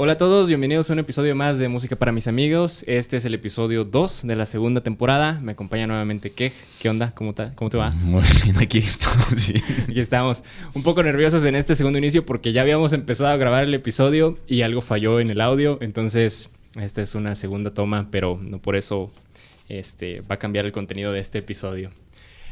Hola a todos, bienvenidos a un episodio más de Música para mis amigos. Este es el episodio 2 de la segunda temporada. Me acompaña nuevamente Kej. ¿Qué onda? ¿Cómo, ¿Cómo te va? Muy bien, aquí estamos. Aquí estamos. Un poco nerviosos en este segundo inicio porque ya habíamos empezado a grabar el episodio y algo falló en el audio. Entonces, esta es una segunda toma, pero no por eso este, va a cambiar el contenido de este episodio.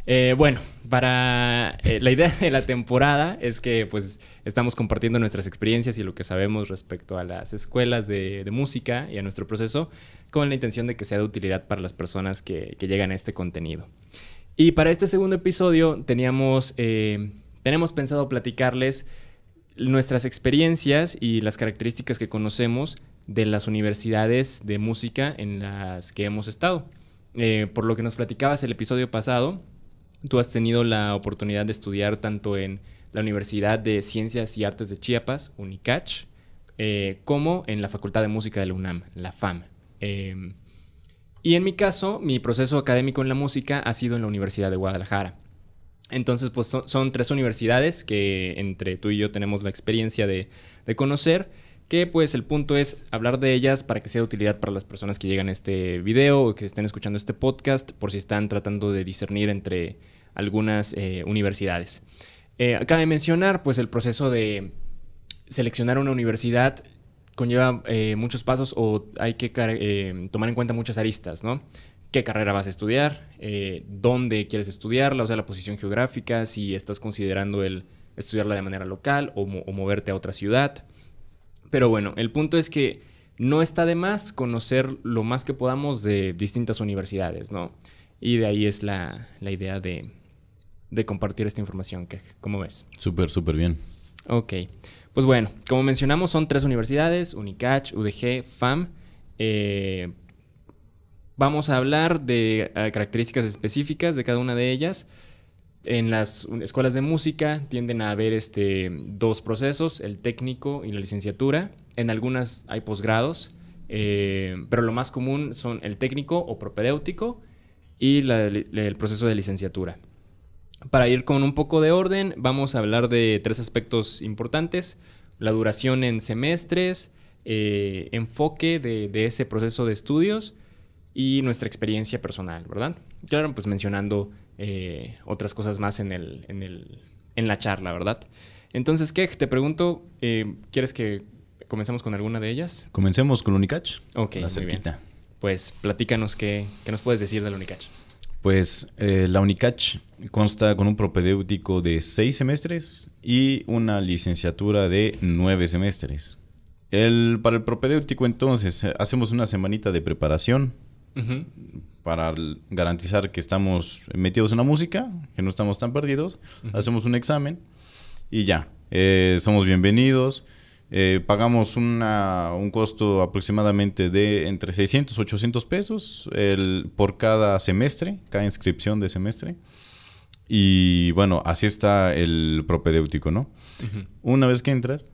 Eh, bueno, para eh, la idea de la temporada es que pues estamos compartiendo nuestras experiencias y lo que sabemos respecto a las escuelas de, música y a nuestro proceso con la intención de que sea de utilidad para las personas que, llegan a este contenido. Y para este segundo episodio teníamos, eh, tenemos pensado platicarles nuestras experiencias y las características que conocemos de las universidades de música en las que hemos estado. por lo que nos platicabas el episodio pasado, Tú has tenido la oportunidad de estudiar tanto en la Universidad de Ciencias y Artes de Chiapas, UNICACH, eh, como en la Facultad de Música de la UNAM, la FAM. Em, y en mi caso, mi proceso académico en la música ha sido en la Universidad de Guadalajara. Entonces, pues son, tres universidades que entre tú y yo tenemos la experiencia de, conocer, que pues el punto es hablar de ellas para que sea de utilidad para las personas que llegan a este video o que estén escuchando este podcast, por si están tratando de discernir entre algunas eh, universidades. Eh, de mencionar, pues el proceso de seleccionar una universidad conlleva eh, muchos pasos o hay que eh, tomar en cuenta muchas aristas, ¿no? ¿Qué carrera vas a estudiar? ¿Dónde quieres estudiarla? O sea, la posición geográfica, si estás considerando el estudiarla de manera local o, o moverte a otra ciudad. Pero bueno, el punto es que no está de más conocer lo más que podamos de distintas universidades, ¿no? Y de ahí es la, la idea de, de compartir esta información. ¿Cómo ves? Súper, súper bien. Ok. Pues bueno, como mencionamos, son tres universidades, UNICACH, UDG, FAM. Eh, vamos a hablar de eh, características específicas de cada una de ellas. En las escuelas de música tienden a haber este, dos procesos, el técnico y la licenciatura. En algunas hay posgrados, eh, pero lo más común son el técnico o propedéutico y el proceso de licenciatura. Para ir con un poco de orden, vamos a hablar de tres aspectos importantes. La duración en semestres, eh, enfoque de, ese proceso de estudios y nuestra experiencia personal, ¿verdad? Claro, pues mencionando eh, otras cosas más en, el, en, el, en la charla, ¿verdad? Entonces, ¿qué? Te pregunto, eh, ¿quieres que comencemos con alguna de ellas? Comencemos con Unicach. Ok, la cerquita. Pues platícanos qué, qué nos puedes decir del Unicach. Pues eh, la UNICACH consta con un propedéutico de seis semestres y una licenciatura de nueve semestres. El, para el propedéutico entonces hacemos una semanita de preparación para garantizar que estamos metidos en la música, que no estamos tan perdidos. Hacemos un examen y ya, eh, somos bienvenidos. Eh, pagamos un costo aproximadamente de entre 600 y 800 pesos por cada semestre, cada inscripción de semestre. Y bueno, así está el propedéutico, ¿no? Una vez que entras,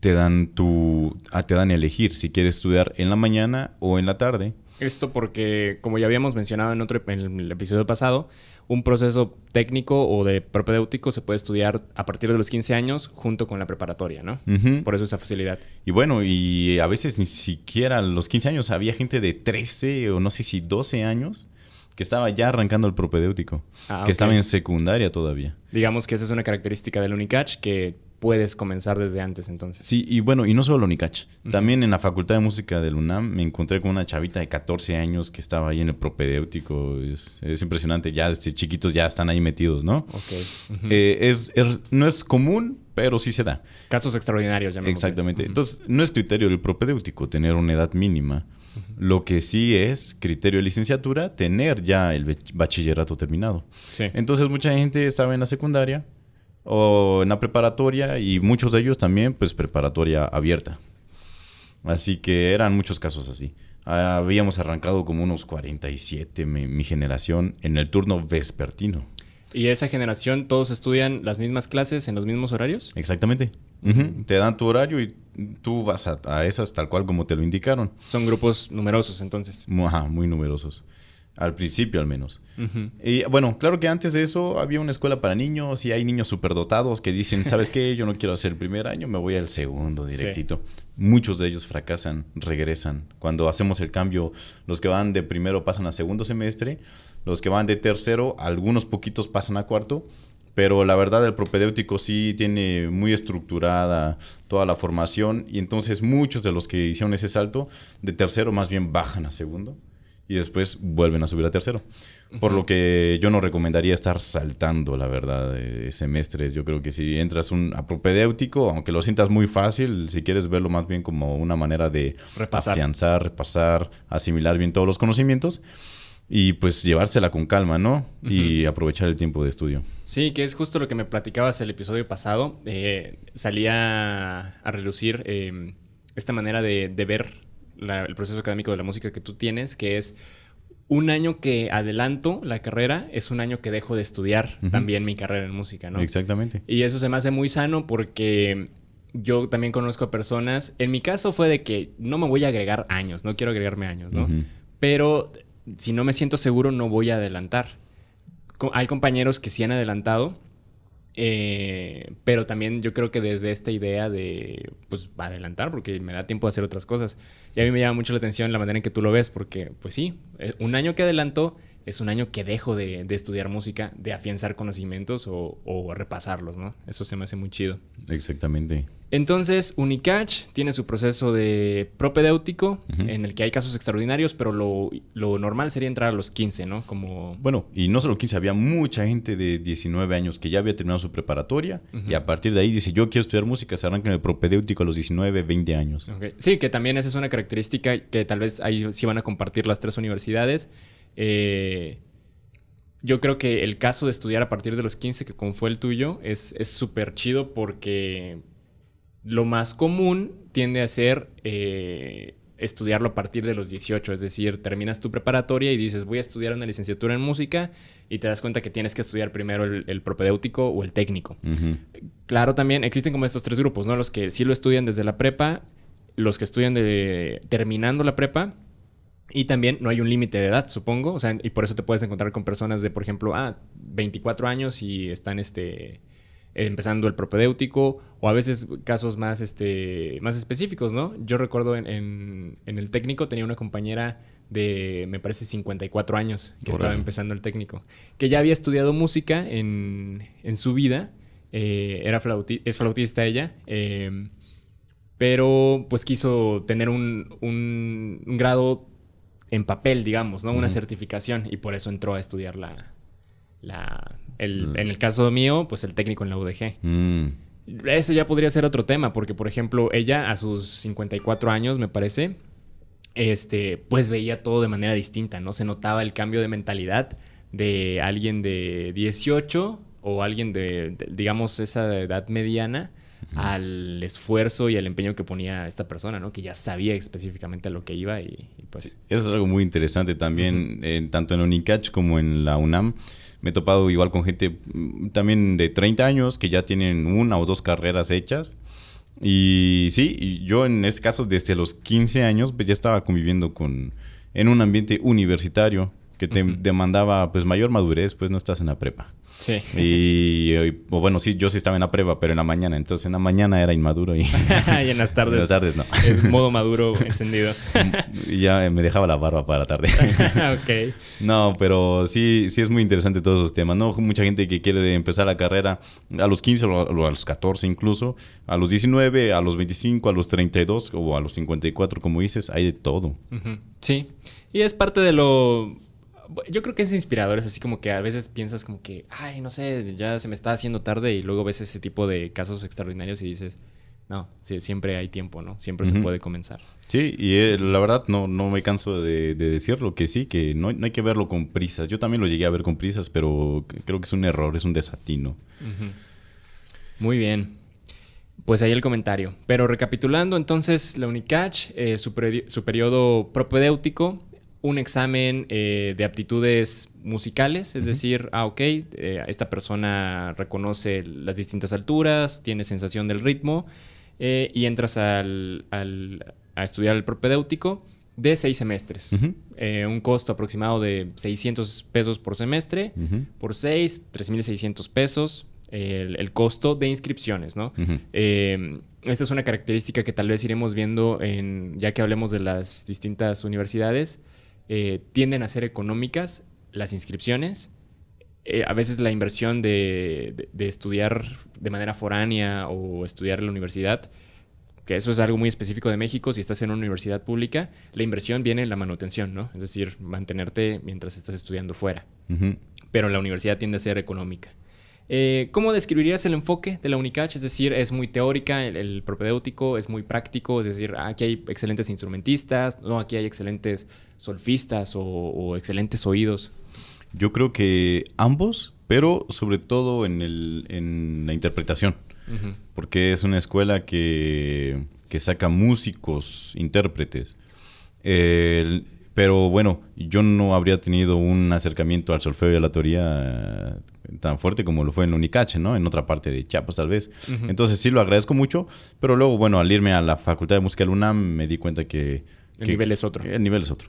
te dan tu. Ah, te dan a elegir si quieres estudiar en la mañana o en la tarde. Esto porque, como ya habíamos mencionado en otro en el episodio pasado, un proceso técnico o de propedéutico se puede estudiar a partir de los 15 años junto con la preparatoria, ¿no? Por eso esa facilidad. Y bueno, y a veces ni siquiera a los 15 años había gente de 13 o no sé si 12 años que estaba ya arrancando el propedéutico, ah, que estaba en secundaria todavía. Digamos que esa es una característica del Unicach que puedes comenzar desde antes entonces. Sí, y bueno, y no solo Unicach. También en la Facultad de Música del UNAM me encontré con una chavita de 14 años que estaba ahí en el propedéutico. Es, impresionante, ya desde chiquitos ya están ahí metidos, ¿no? Ok. Eh, es, no es común, pero sí se da. Casos extraordinarios, ya Exactamente. Entonces, no es criterio del propedéutico tener una edad mínima. Lo que sí es criterio de licenciatura, tener ya el bachillerato terminado. Sí. Entonces, mucha gente estaba en la secundaria o en la preparatoria y muchos de ellos también pues preparatoria abierta. Así que eran muchos casos así. Habíamos arrancado como unos 47 mi, generación en el turno vespertino. ¿Y esa generación todos estudian las mismas clases en los mismos horarios? Exactamente. Te dan tu horario y tú vas a, esas tal cual como te lo indicaron. Son grupos numerosos entonces. Ajá, muy numerosos. Al principio, al menos. Y bueno, claro que antes de eso había una escuela para niños y hay niños superdotados que dicen, ¿sabes qué? Yo no quiero hacer el primer año, me voy al segundo directito. Muchos de ellos fracasan, regresan. Cuando hacemos el cambio, los que van de primero pasan a segundo semestre, los que van de tercero, algunos poquitos pasan a cuarto. Pero la verdad el propedéutico sí tiene muy estructurada toda la formación y entonces muchos de los que hicieron ese salto de tercero más bien bajan a segundo y después vuelven a subir a tercero. Por lo que yo no recomendaría estar saltando, la verdad, semestres. Yo creo que si entras un, a propedéutico, aunque lo sientas muy fácil, si quieres verlo más bien como una manera de repasar. afianzar, repasar, asimilar bien todos los conocimientos y pues llevársela con calma, ¿no? Y aprovechar el tiempo de estudio. Sí, que es justo lo que me platicabas el episodio pasado. Eh, salía a relucir eh, esta manera de, de ver el proceso académico de la música que tú tienes, que es un año que adelanto la carrera es un año que dejo de estudiar también mi carrera en música, ¿no? Exactamente. Y eso se me hace muy sano porque yo también conozco a personas, en mi caso fue de que no me voy a agregar años, no quiero agregarme años, ¿no? Pero si no me siento seguro no voy a adelantar. Hay compañeros que sí han adelantado eh, pero también yo creo que desde esta idea de, pues, adelantar, porque me da tiempo de hacer otras cosas. Y a mí me llama mucho la atención la manera en que tú lo ves, porque, pues sí, eh, un año que adelanto es un año que dejo de, estudiar música, de afianzar conocimientos o, repasarlos, ¿no? Eso se me hace muy chido. Exactamente. Entonces, Unicatch tiene su proceso de propedéutico, en el que hay casos extraordinarios, pero lo, normal sería entrar a los 15, ¿no? Como... Bueno, y no solo 15, había mucha gente de 19 años que ya había terminado su preparatoria y a partir de ahí dice, yo quiero estudiar música, se arrancan el propedéutico a los 19, 20 años. Sí, que también esa es una característica que tal vez ahí sí van a compartir las tres universidades eh, yo creo que el caso de estudiar a partir de los 15, que como fue el tuyo, es súper chido porque lo más común tiende a ser eh, estudiarlo a partir de los 18, es decir, terminas tu preparatoria y dices voy a estudiar una licenciatura en música y te das cuenta que tienes que estudiar primero el, propedéutico o el técnico. Claro, también existen como estos tres grupos, ¿no? Los que sí lo estudian desde la prepa, los que estudian de, terminando la prepa y también no hay un límite de edad, supongo. O sea, y por eso te puedes encontrar con personas de, por ejemplo, ah, 24 años y están este, empezando el propedéutico. O a veces casos más, este, más específicos, ¿no? Yo recuerdo en, el técnico tenía una compañera de, me parece, 54 años que estaba empezando el técnico. Que ya había estudiado música en, su vida. Eh, era es flautista ella. Eh, pero pues quiso tener un, un, un grado en papel, digamos, ¿no? Una certificación y por eso entró a estudiar la... la el, mm. En el caso mío, pues el técnico en la UDG. Mm. Eso ya podría ser otro tema, porque por ejemplo, ella a sus 54 años, me parece, este, pues veía todo de manera distinta, ¿no? Se notaba el cambio de mentalidad de alguien de 18 o alguien de digamos, esa edad mediana al esfuerzo y al empeño que ponía esta persona, ¿no? Que ya sabía específicamente a lo que iba y, pues... eso es algo muy interesante también, tanto en Unicach como en la UNAM. Me he topado igual con gente mm, también de 30 años que ya tienen una o dos carreras hechas. Y sí, yo en este caso desde los 15 años pues ya estaba conviviendo con en un ambiente universitario que te demandaba pues mayor madurez, pues no estás en la prepa. Sí. Y, bueno, sí, yo sí estaba en la prueba, pero en la mañana. Entonces en la mañana era inmaduro y, y en las tardes. En las tardes no. Es modo maduro encendido. y ya me dejaba la barba para la tarde. ok. No, pero sí, sí es muy interesante todos esos temas. No, mucha gente que quiere empezar la carrera a los 15 o a los 14 incluso, a los 19, a los 25, a los 32 o a los 54, como dices, hay de todo. Sí. Y es parte de lo yo creo que es inspirador, es así como que a veces piensas como que, ay, no sé, ya se me está haciendo tarde y luego ves ese tipo de casos extraordinarios y dices, no, sí, siempre hay tiempo, ¿no? Siempre se puede comenzar. Sí, y eh, la verdad no, no me canso de, decirlo, que sí, que no, hay que verlo con prisas. Yo también lo llegué a ver con prisas, pero creo que es un error, es un desatino. Muy bien. Pues ahí el comentario. Pero recapitulando, entonces, la UNICACH, eh, su, su periodo propedéutico un examen eh, de aptitudes musicales, es decir, ah, ok, eh, esta persona reconoce las distintas alturas, tiene sensación del ritmo eh, y entras al, a estudiar el propedéutico. de seis semestres. Un costo aproximado de 600 pesos por semestre. Por seis, 3.600 pesos. El, el, costo de inscripciones, ¿no? Esta es una característica que tal vez iremos viendo en, ya que hablemos de las distintas universidades. Eh, tienden a ser económicas las inscripciones. a veces la inversión de, de, estudiar de manera foránea o estudiar en la universidad que eso es algo muy específico de México, si estás en una universidad pública, la inversión viene en la manutención, ¿no? Es decir, mantenerte mientras estás estudiando fuera. Pero la universidad tiende a ser económica. Eh, ¿Cómo describirías el enfoque de la UNICACH? Es decir, es muy teórica, el, propedéutico es muy práctico, es decir, aquí hay excelentes instrumentistas, no, aquí hay excelentes solfistas o, excelentes oídos. Yo creo que ambos, pero sobre todo en, el, en la interpretación porque es una escuela que, saca músicos, intérpretes. pero bueno, yo no habría tenido un acercamiento al solfeo y a la teoría eh, tan fuerte como lo fue en la Unicache, ¿no? En otra parte de Chiapas, tal vez. Entonces sí lo agradezco mucho, pero luego, bueno, al irme a la Facultad de Música de la UNAM me di cuenta que... El nivel es otro. El nivel es otro.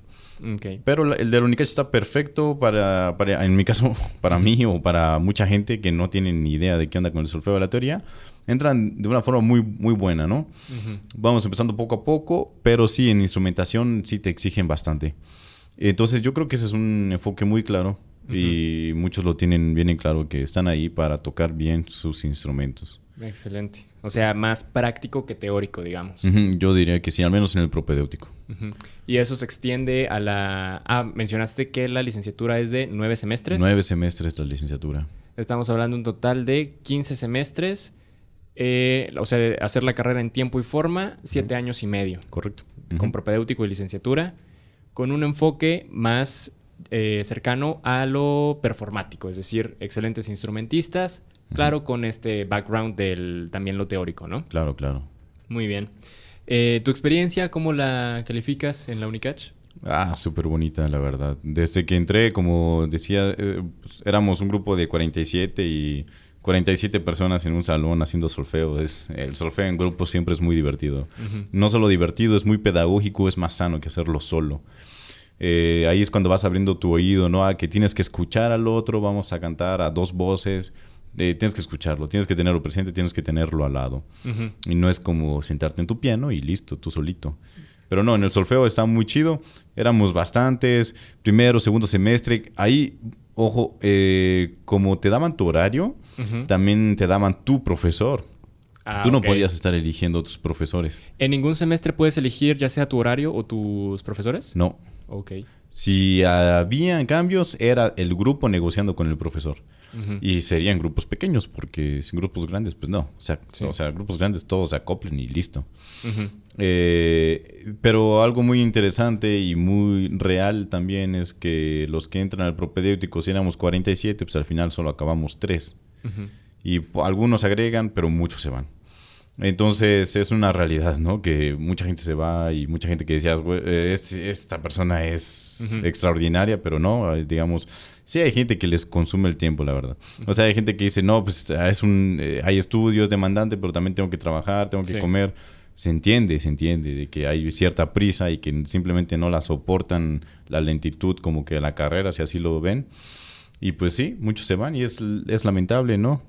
Pero el de la Unicache está perfecto para, en mi caso, para mí o para mucha gente que no tiene ni idea de qué anda con el solfeo de la teoría. Entran de una forma muy, muy buena, ¿no? Vamos empezando poco a poco, pero sí, en instrumentación sí te exigen bastante. Entonces yo creo que ese es un enfoque muy claro y muchos lo tienen bien en claro que están ahí para tocar bien sus instrumentos. Excelente. O sea, más práctico que teórico, digamos. Yo diría que sí, al menos en el propedéutico. Y eso se extiende a la... Ah, mencionaste que la licenciatura es de nueve semestres. Nueve semestres la licenciatura. Estamos hablando un total de 15 semestres. Eh, o sea, hacer la carrera en tiempo y forma, siete años y medio. Correcto. Con propedéutico y licenciatura. Con un enfoque más eh, cercano a lo performático, es decir, excelentes instrumentistas, Claro, con este background del también lo teórico, ¿no? Claro, claro. Muy bien. Eh, ¿Tu experiencia, cómo la calificas en la Unicach? Ah, súper bonita, la verdad. Desde que entré, como decía, eh, pues, éramos un grupo de 47 y 47 personas en un salón haciendo solfeo. Es, el solfeo en grupo siempre es muy divertido. No solo divertido, es muy pedagógico, es más sano que hacerlo solo. Eh, ahí es cuando vas abriendo tu oído, ¿no? A que tienes que escuchar al otro, vamos a cantar a dos voces tienes que escucharlo, tienes que tenerlo presente, tienes que tenerlo al lado. Y no es como sentarte en tu piano y listo, tú solito. Pero no, en el solfeo está muy chido. Éramos bastantes, primero, segundo semestre. Ahí, ojo, eh, como te daban tu horario, también te daban tu profesor. Ah, Tú no podías estar eligiendo tus profesores. ¿En ningún semestre puedes elegir ya sea tu horario o tus profesores? No. Ok. Si había cambios, era el grupo negociando con el profesor. Y serían grupos pequeños, porque sin grupos grandes, pues no. O sea, o sea grupos grandes todos se acoplen y listo. Eh, pero algo muy interesante y muy real también es que los que entran al propedéutico, si éramos 47, pues al final solo acabamos 3. Y algunos agregan, pero muchos se van. Entonces es una realidad, ¿no? Que mucha gente se va y mucha gente que decías, eh, esta persona es extraordinaria, pero no, digamos, sí hay gente que les consume el tiempo, la verdad. O sea, hay gente que dice, no, pues es un, eh, hay estudios demandante, pero también tengo que trabajar, tengo que comer. Se entiende, se entiende de que hay cierta prisa y que simplemente no la soportan la lentitud como que la carrera, si así lo ven. Y pues sí, muchos se van y es, es lamentable, ¿no?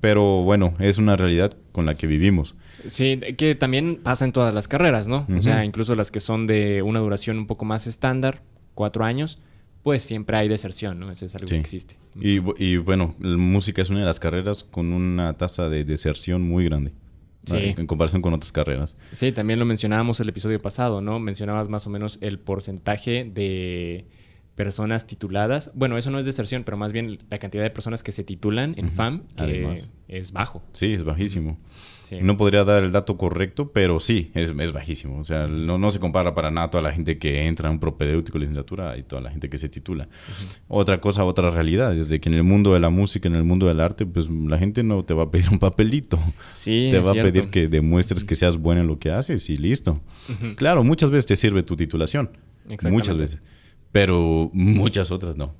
Pero bueno, es una realidad con la que vivimos. Sí, que también pasa en todas las carreras, ¿no? O sea, incluso las que son de una duración un poco más estándar, cuatro años, pues siempre hay deserción, ¿no? Eso es algo que existe. Y, y, bueno, la música es una de las carreras con una tasa de deserción muy grande. Sí. En comparación con otras carreras. Sí, también lo mencionábamos el episodio pasado, ¿no? Mencionabas más o menos el porcentaje de personas tituladas. Bueno, eso no es deserción, pero más bien la cantidad de personas que se titulan en FAM, que es bajo. Sí, es bajísimo. No podría dar el dato correcto, pero sí, es, es bajísimo. O sea, no, no, se compara para nada toda la gente que entra a un propedéutico licenciatura y toda la gente que se titula. Otra cosa, otra realidad, es de que en el mundo de la música, en el mundo del arte, pues la gente no te va a pedir un papelito. Sí, te va a pedir que demuestres que seas bueno en lo que haces y listo. Claro, muchas veces te sirve tu titulación. Muchas veces pero muchas otras no.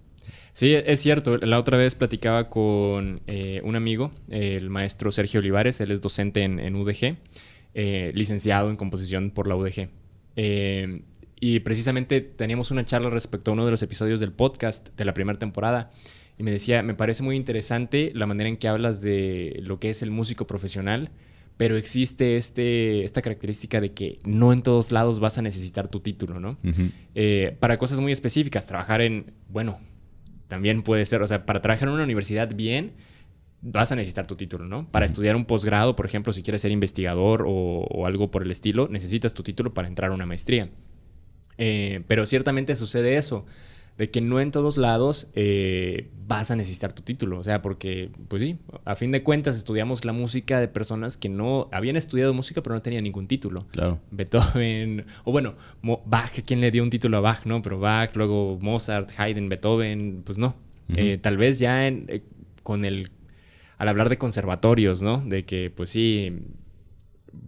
Sí, es cierto. La otra vez platicaba con eh, un amigo, el maestro Sergio Olivares, él es docente en, UDG, eh, licenciado en composición por la UDG. Eh, y precisamente teníamos una charla respecto a uno de los episodios del podcast de la primera temporada. Y me decía, me parece muy interesante la manera en que hablas de lo que es el músico profesional, pero existe este, esta característica de que no en todos lados vas a necesitar tu título, ¿no? Eh, para cosas muy específicas, trabajar en, bueno, también puede ser, o sea, para trabajar en una universidad bien, vas a necesitar tu título, ¿no? Para estudiar un posgrado, por ejemplo, si quieres ser investigador o, algo por el estilo, necesitas tu título para entrar a una maestría. Eh, pero ciertamente sucede eso de que no en todos lados eh, vas a necesitar tu título. O sea, porque, pues sí, a fin de cuentas estudiamos la música de personas que no habían estudiado música pero no tenían ningún título. Claro. Beethoven, o bueno, Bach, ¿quién le dio un título a Bach? No, pero Bach, luego Mozart, Haydn, Beethoven, pues no. Eh, tal vez ya eh, con el, al hablar de conservatorios, ¿no? De que, pues sí,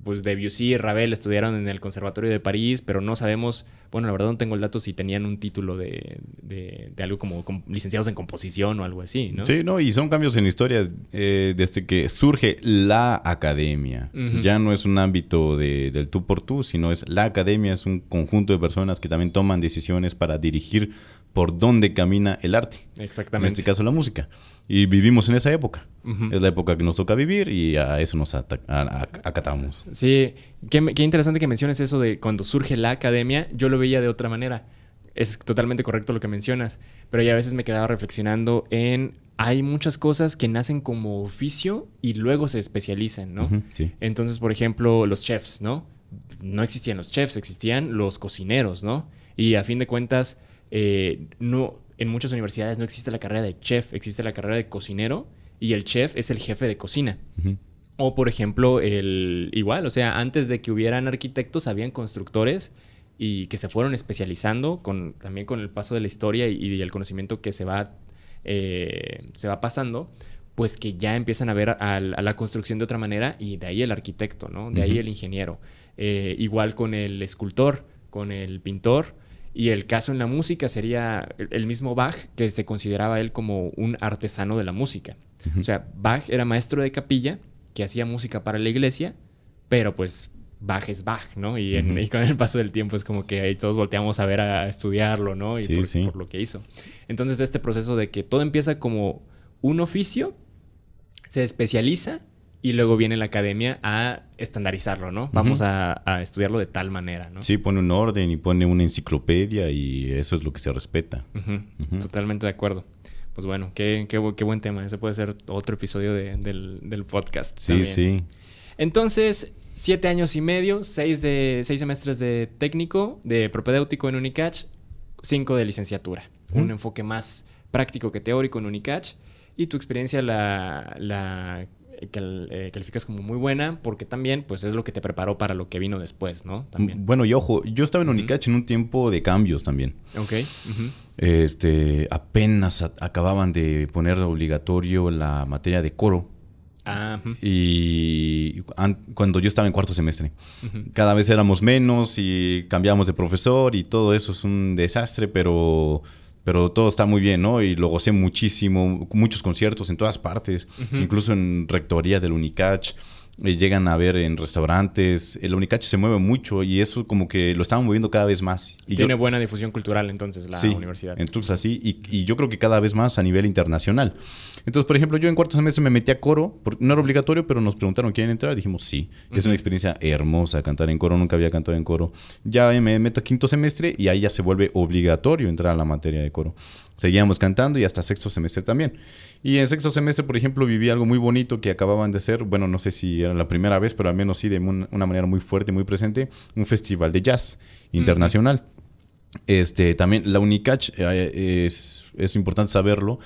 pues Debussy y Ravel estudiaron en el Conservatorio de París, pero no sabemos, bueno, la verdad no tengo el dato si tenían un título de, de, algo como, licenciados en composición o algo así, ¿no? Sí, no, y son cambios en historia eh, desde que surge la academia. Ya no es un ámbito de, del tú por tú, sino es la academia, es un conjunto de personas que también toman decisiones para dirigir por dónde camina el arte. Exactamente. En este caso la música. Y vivimos en esa época. Es la época que nos toca vivir y a eso nos acatamos. Sí, qué, interesante que menciones eso de cuando surge la academia. Yo lo veía de otra manera. Es totalmente correcto lo que mencionas, pero ya a veces me quedaba reflexionando en hay muchas cosas que nacen como oficio y luego se especializan, ¿no? sí. Entonces, por ejemplo, los chefs, ¿no? No existían los chefs, existían los cocineros, ¿no? Y a fin de cuentas, eh, no, en muchas universidades no existe la carrera de chef, existe la carrera de cocinero y el chef es el jefe de cocina. O por ejemplo, el igual, o sea, antes de que hubieran arquitectos, habían constructores y que se fueron especializando con, también con el paso de la historia y, el conocimiento que se va, eh, se va pasando, pues que ya empiezan a ver a, la construcción de otra manera y de ahí el arquitecto, ¿no? De ahí el ingeniero. Eh, igual con el escultor, con el pintor y el caso en la música sería el mismo Bach, que se consideraba él como un artesano de la música. O sea, Bach era maestro de capilla, que hacía música para la iglesia, pero pues Bach es Bach, ¿no? Y, con el paso del tiempo es como que ahí todos volteamos a ver a, estudiarlo, ¿no? Y por, lo que hizo. Entonces, este proceso de que todo empieza como un oficio, se especializa y luego viene la academia a estandarizarlo, ¿no? Vamos a, estudiarlo de tal manera, ¿no? Sí, pone un orden y pone una enciclopedia y eso es lo que se respeta. Totalmente de acuerdo. Pues bueno, qué, qué, buen tema. Ese puede ser otro episodio del, podcast. Sí, sí. Entonces, siete años y medio, seis, de, seis semestres de técnico, de propedéutico en Unicach, cinco de licenciatura. Un enfoque más práctico que teórico en Unicach. Y tu experiencia la, la eh, calificas como muy buena porque también pues es lo que te preparó para lo que vino después, ¿no? También. Bueno, y ojo, yo estaba en Unicach en un tiempo de cambios también. Ok. Este, apenas acababan de poner obligatorio la materia de coro. Ah, y cuando yo estaba en cuarto semestre, cada vez éramos menos y cambiábamos de profesor y todo eso es un desastre, pero pero todo está muy bien, ¿no? Y lo gocé muchísimo, muchos conciertos en todas partes, incluso en rectoría del Unicach. Eh, llegan a ver en restaurantes. El Unicach se mueve mucho y eso como que lo estamos moviendo cada vez más. Y Tiene buena difusión cultural entonces la sí, universidad. Entonces así, y, yo creo que cada vez más a nivel internacional. Entonces, por ejemplo, yo en cuarto semestre me metí a coro, no era obligatorio, pero nos preguntaron quién entrar, dijimos sí. Es una experiencia hermosa cantar en coro, nunca había cantado en coro. Ya me meto a quinto semestre y ahí ya se vuelve obligatorio entrar a la materia de coro. Seguíamos cantando y hasta sexto semestre también. Y en sexto semestre, por ejemplo, viví algo muy bonito que acababan de ser, bueno, no sé si era la primera vez, pero al menos sí de una manera muy fuerte, muy presente, un festival de jazz internacional. Este, también la Unicach, eh, es, es, importante saberlo,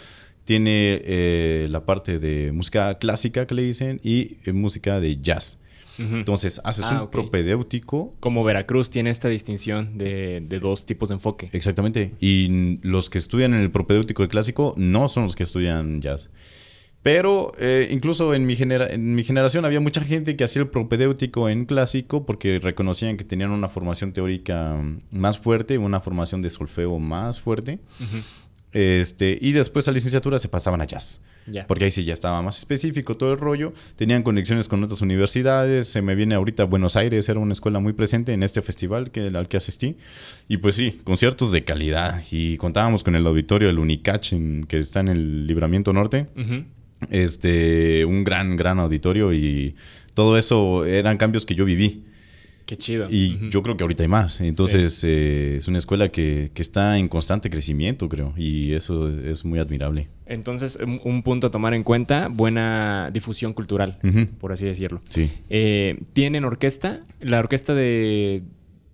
tiene eh, la parte de música clásica que le dicen y eh, música de jazz. Entonces, haces ah, un propedéutico. Como Veracruz tiene esta distinción de, dos tipos de enfoque. Exactamente. Y los que estudian en el propedéutico de clásico no son los que estudian jazz. Pero eh, incluso en mi, en mi generación había mucha gente que hacía el propedéutico en clásico porque reconocían que tenían una formación teórica más fuerte, una formación de solfeo más fuerte. Este, y después a licenciatura se pasaban a jazz. Porque ahí sí ya estaba más específico todo el rollo. Tenían conexiones con otras universidades. Se me viene ahorita Buenos Aires, era una escuela muy presente en este festival que, al que asistí. Y pues sí, conciertos de calidad. Y contábamos con el auditorio del Unicach, en- que está en el Libramiento Norte. Este, un gran, gran auditorio. Y todo eso eran cambios que yo viví. Qué chido. Y yo creo que ahorita hay más. Entonces, eh, es una escuela que, que está en constante crecimiento, creo. Y eso es muy admirable. Entonces, un, un punto a tomar en cuenta, buena difusión cultural, por así decirlo. Sí. Eh, ¿Tienen orquesta? ¿La orquesta de,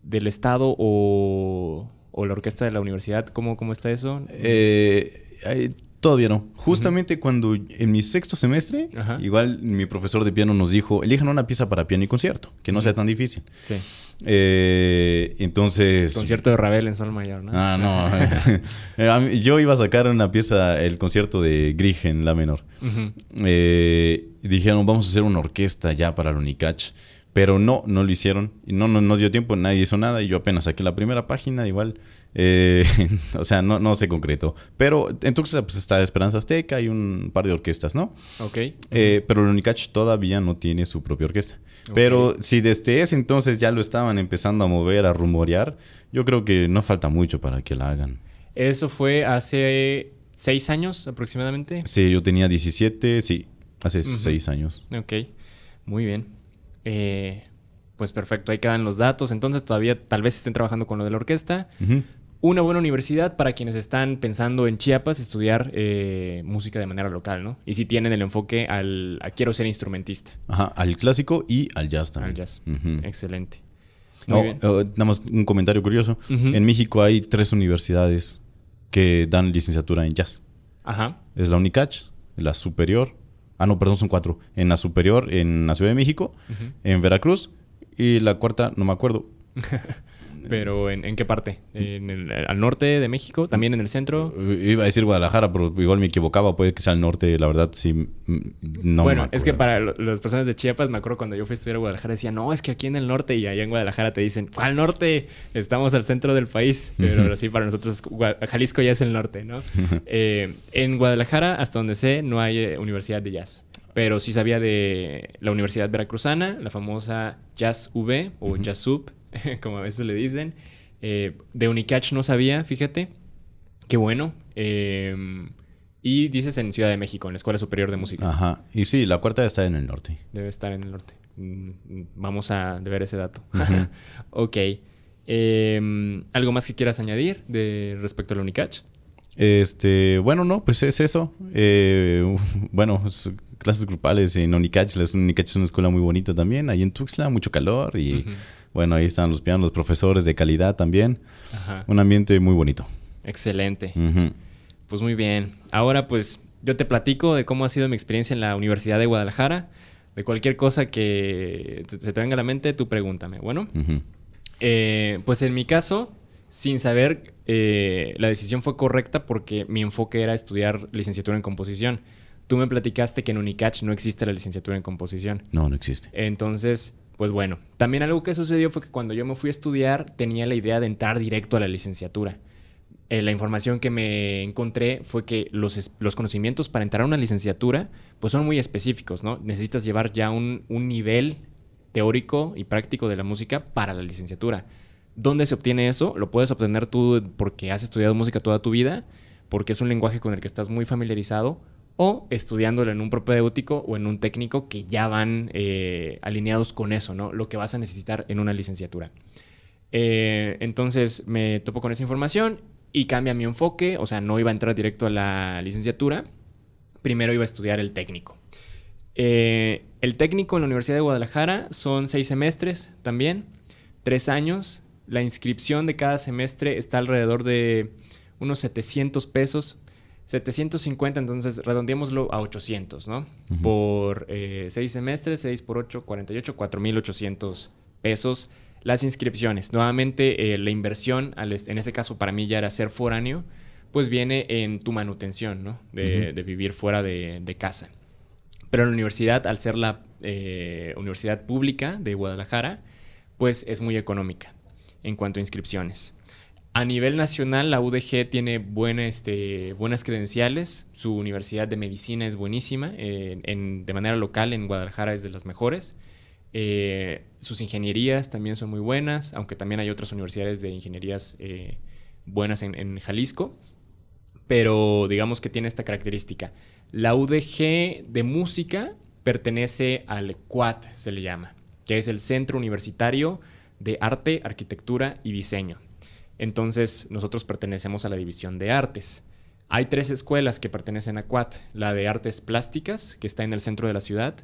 del estado o, o la orquesta de la universidad? ¿Cómo, cómo está eso? Eh, todavía no. Justamente cuando en mi sexto semestre, Ajá. igual mi profesor de piano nos dijo, elijan una pieza para piano y concierto, que no sea tan difícil. Sí. Eh, entonces... Concierto de Ravel en Sol Mayor, ¿no? Ah, no. Yo iba a sacar una pieza, el concierto de Grieg en La menor. Eh, dijeron, vamos a hacer una orquesta ya para el Unicach. Pero no, no lo hicieron. Y no, no, no dio tiempo, nadie hizo nada. Y yo apenas saqué la primera página, igual. eh, o sea, no, no se concretó. Pero entonces pues, está Esperanza Azteca y un par de orquestas, ¿no? Ok. Eh, pero el Unicach todavía no tiene su propia orquesta. Pero si desde ese entonces ya lo estaban empezando a mover, a rumorear, yo creo que no falta mucho para que la hagan. Eso fue hace seis años aproximadamente. Sí, yo tenía 17, sí, hace seis años. Ok, muy bien. Eh, pues perfecto, ahí quedan los datos. Entonces todavía tal vez estén trabajando con lo de la orquesta. Una buena universidad para quienes están pensando en Chiapas estudiar eh, música de manera local, ¿no? Y si tienen el enfoque al a quiero ser instrumentista, Ajá, al clásico y al jazz también. al jazz. Excelente. Bien. oh, nada más un comentario curioso. En México hay tres universidades que dan licenciatura en jazz. Ajá. Es la Unicach, la Superior. Ah, no, perdón, son cuatro. En la Superior, en la Ciudad de México, en Veracruz. Y la cuarta, no me acuerdo. Pero ¿en, en qué parte? ¿En el- ¿Al norte de México? ¿También en el centro? Eh, Iba a decir Guadalajara, pero igual me equivocaba. Puede que sea al norte, la verdad, sí. mm, No bueno, me es que para las personas de Chiapas, me acuerdo cuando yo fui a estudiar a Guadalajara, decían, no, es que aquí en el norte y allá en Guadalajara te dicen, ¿cuál norte? Estamos al centro del país. Pero sí, para nosotros, Jalisco ya es el norte, ¿no? Eh, en Guadalajara, hasta donde sé, no hay eh, universidad de jazz. Pero sí sabía de la Universidad Veracruzana, la famosa Jazz V o Jazz Sub, como a veces le dicen. Eh, de Unicach no sabía, fíjate. Qué bueno. Eh, y dices en Ciudad de México, en la Escuela Superior de Música. Ajá. Y sí, la cuarta está en el norte. Debe estar en el norte. Mm, mm, Vamos a ver ese dato. ok. Em, ¿Algo más que quieras añadir de respecto al Unicach? Este, bueno, no, pues es eso. Eh, bueno, es- clases grupales en Unicach. La Unicach es una escuela muy bonita también. Ahí en Tuxtla, mucho calor. Y bueno, ahí están los pianos, los profesores de calidad también. Ajá. Un ambiente muy bonito. Excelente. Pues muy bien. Ahora pues yo te platico de cómo ha sido mi experiencia en la Universidad de Guadalajara. De cualquier cosa que se te venga a la mente, tú pregúntame. Bueno, eh, pues en mi caso, sin saber, eh, la decisión fue correcta porque mi enfoque era estudiar licenciatura en composición. Tú me platicaste que en Unicach no existe la licenciatura en composición. No, no existe. Entonces, pues bueno, también algo que sucedió fue que cuando yo me fui a estudiar tenía la idea de entrar directo a la licenciatura. Eh, la información que me encontré fue que los, los conocimientos para entrar a una licenciatura pues son muy específicos, ¿no? Necesitas llevar ya un, un nivel teórico y práctico de la música para la licenciatura. ¿Dónde se obtiene eso? Lo puedes obtener tú porque has estudiado música toda tu vida, porque es un lenguaje con el que estás muy familiarizado, o estudiándolo en un propedéutico o en un técnico que ya van eh, alineados con eso, ¿no? Lo que vas a necesitar en una licenciatura. Eh, entonces me topo con esa información y cambia mi enfoque, o sea, no iba a entrar directo a la licenciatura, primero iba a estudiar el técnico. Eh, el técnico en la Universidad de Guadalajara son seis semestres también, tres años. La inscripción de cada semestre está alrededor de unos 700 pesos. 750, entonces redondeémoslo a 800, ¿no? Por eh, seis semestres, 6 por 8, 48, 4,800 pesos las inscripciones. Nuevamente, eh, la inversión, al en este caso para mí ya era ser foráneo, pues viene en tu manutención, ¿no? De, de vivir fuera de, de casa. Pero en la universidad, al ser la eh, universidad pública de Guadalajara, pues es muy económica en cuanto a inscripciones. A nivel nacional, la UDG tiene este, buenas credenciales. Su universidad de medicina es buenísima. Eh, de manera local, en Guadalajara es de las mejores. Eh, sus ingenierías también son muy buenas, aunque también hay otras universidades de ingenierías eh, buenas en, en, Jalisco. Pero digamos que tiene esta característica. La UDG de música pertenece al CUAT, se le llama, que es el Centro Universitario de Arte, Arquitectura y Diseño. Entonces, nosotros pertenecemos a la división de artes. Hay tres escuelas que pertenecen a CUAT, la de artes plásticas, que está en el centro de la ciudad,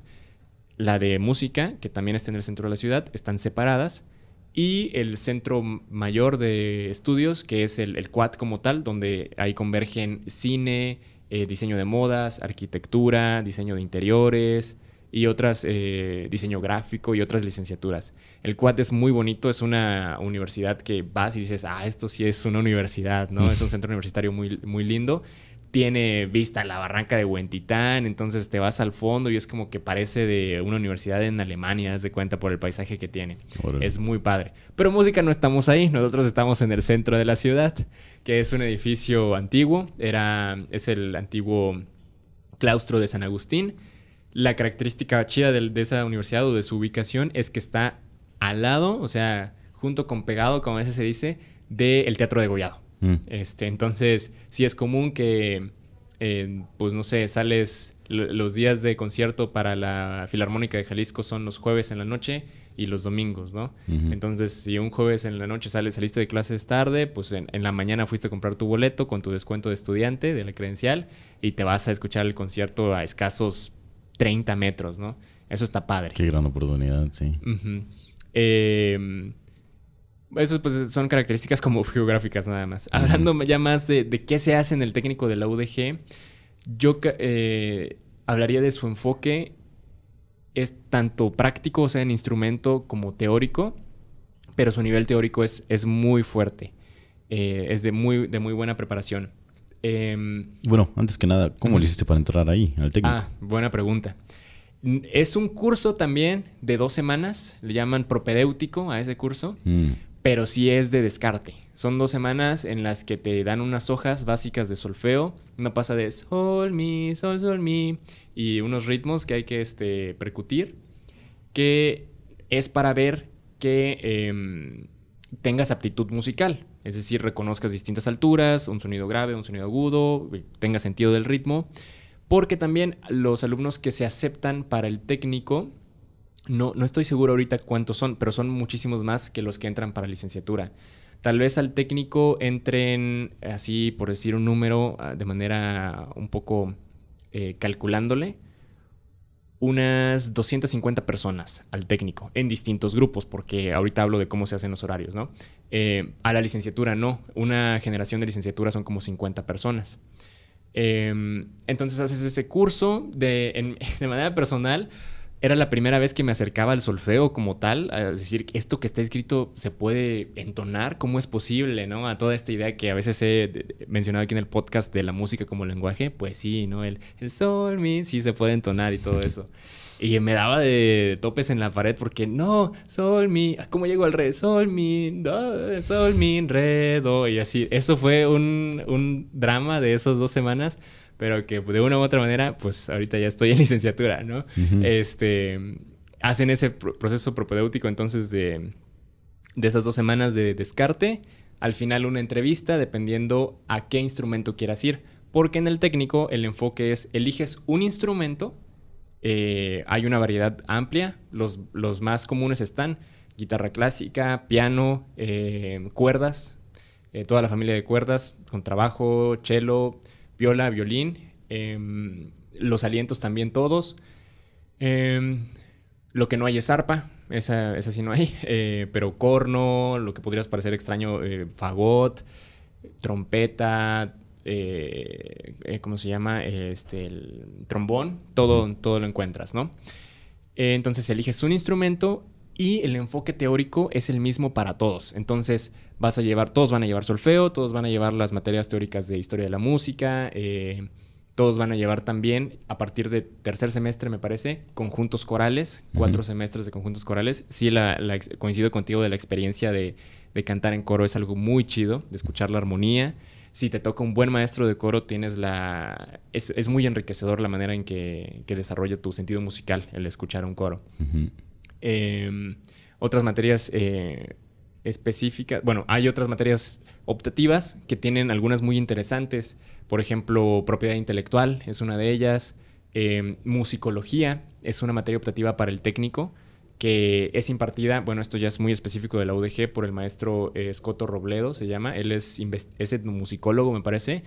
la de música, que también está en el centro de la ciudad, están separadas, y el centro mayor de estudios, que es el, el CUAT como tal, donde ahí convergen cine, eh, diseño de modas, arquitectura, diseño de interiores, y otras, eh, diseño gráfico y otras licenciaturas. El CUAT es muy bonito, es una universidad que vas y dices, ah, esto sí es una universidad, ¿no? Es un centro universitario muy, muy lindo. Tiene vista a la barranca de Huentitán, entonces te vas al fondo y es como que parece de una universidad en Alemania, haz de cuenta por el paisaje que tiene. Es muy padre. Pero música no estamos ahí, nosotros estamos en el centro de la ciudad, que es un edificio antiguo, era, es el antiguo claustro de San Agustín la característica chida de, esa universidad o de su ubicación es que está al lado, o sea, junto con pegado, como a veces se dice, del Teatro de Gollado. Mm. Este, entonces, sí es común que, eh, pues no sé, sales los días de concierto para la Filarmónica de Jalisco son los jueves en la noche y los domingos, ¿no? Entonces, si un jueves en la noche sales, saliste de clases tarde, pues en, en, la mañana fuiste a comprar tu boleto con tu descuento de estudiante de la credencial y te vas a escuchar el concierto a escasos 30 metros, ¿no? Eso está padre. Qué gran oportunidad, sí. eh, eso pues son características como geográficas nada más. Hablando ya más de, qué se hace en el técnico de la UDG, yo eh, hablaría de su enfoque. Es tanto práctico, o sea, en instrumento, como teórico, pero su nivel teórico es, es muy fuerte. Eh, es de muy, de muy buena preparación. Em, bueno, antes que nada, ¿cómo le hiciste para entrar ahí, al técnico? Ah, buena pregunta. Es un curso también de dos semanas, le llaman propedéutico a ese curso, mm. pero sí es de descarte. Son dos semanas en las que te dan unas hojas básicas de solfeo, una pasa de sol, mi, sol, sol, mi, y unos ritmos que hay que este, percutir, que es para ver que em, tengas aptitud musical. Es decir, reconozcas distintas alturas, un sonido grave, un sonido agudo, tenga sentido del ritmo. Porque también los alumnos que se aceptan para el técnico, no, no estoy seguro ahorita cuántos son, pero son muchísimos más que los que entran para licenciatura. Tal vez al técnico entren, así por decir un número, ah, de manera un poco eh, calculándole, unas 250 personas al técnico en distintos grupos, porque ahorita hablo de cómo se hacen los horarios, ¿no? Eh, a la licenciatura no, una generación de licenciatura son como 50 personas. Em, entonces haces ese curso de, de manera personal. Era la primera vez que me acercaba al solfeo como tal, a decir, esto que está escrito se puede entonar, ¿cómo es posible, no? A toda esta idea que a veces he mencionado aquí en el podcast de la música como lenguaje, pues sí, ¿no? El, el sol, mi, sí se puede entonar y todo eso. Y me daba de topes en la pared porque no, sol, mi, ¿cómo llego al re? Sol, mi, do, sol, mi, re, do. Y así, eso fue un, un drama de esas dos semanas, pero que de una u otra manera, pues ahorita ya estoy en licenciatura, ¿no? Este, hacen ese proceso propedéutico entonces de, de esas dos semanas de descarte. Al final una entrevista dependiendo a qué instrumento quieras ir. Porque en el técnico el enfoque es eliges un instrumento eh, hay una variedad amplia. Los, más comunes están guitarra clásica, piano, eh, cuerdas, eh, toda la familia de cuerdas, con trabajo, cello, viola, violín. Em, los alientos también todos. Em, lo que no hay es arpa, esa, esa sí no hay, pero corno, lo que podrías parecer extraño, fagot, trompeta, eh, eh, ¿cómo se llama? Este, el trombón, todo, todo lo encuentras, ¿no? Eh, entonces eliges un instrumento y el enfoque teórico es el mismo para todos. Entonces vas a llevar, todos van a llevar solfeo, todos van a llevar las materias teóricas de historia de la música, todos van a llevar también, a partir de tercer semestre, me parece, conjuntos corales, cuatro semestres de conjuntos corales. Sí, la, coincido contigo de la experiencia de, de cantar en coro es algo muy chido, de escuchar la armonía. Si te toca un buen maestro de coro, tienes la... Es, es muy enriquecedor la manera en que, que, desarrolla tu sentido musical el escuchar un coro. eh, otras materias eh, específicas, bueno, hay otras materias optativas que tienen algunas muy interesantes. Por ejemplo, propiedad intelectual es una de ellas. Eh, musicología es una materia optativa para el técnico que es impartida, bueno, esto ya es muy específico de la UDG por el maestro eh, Escoto Robledo, se llama, él es, es etnomusicólogo, me parece.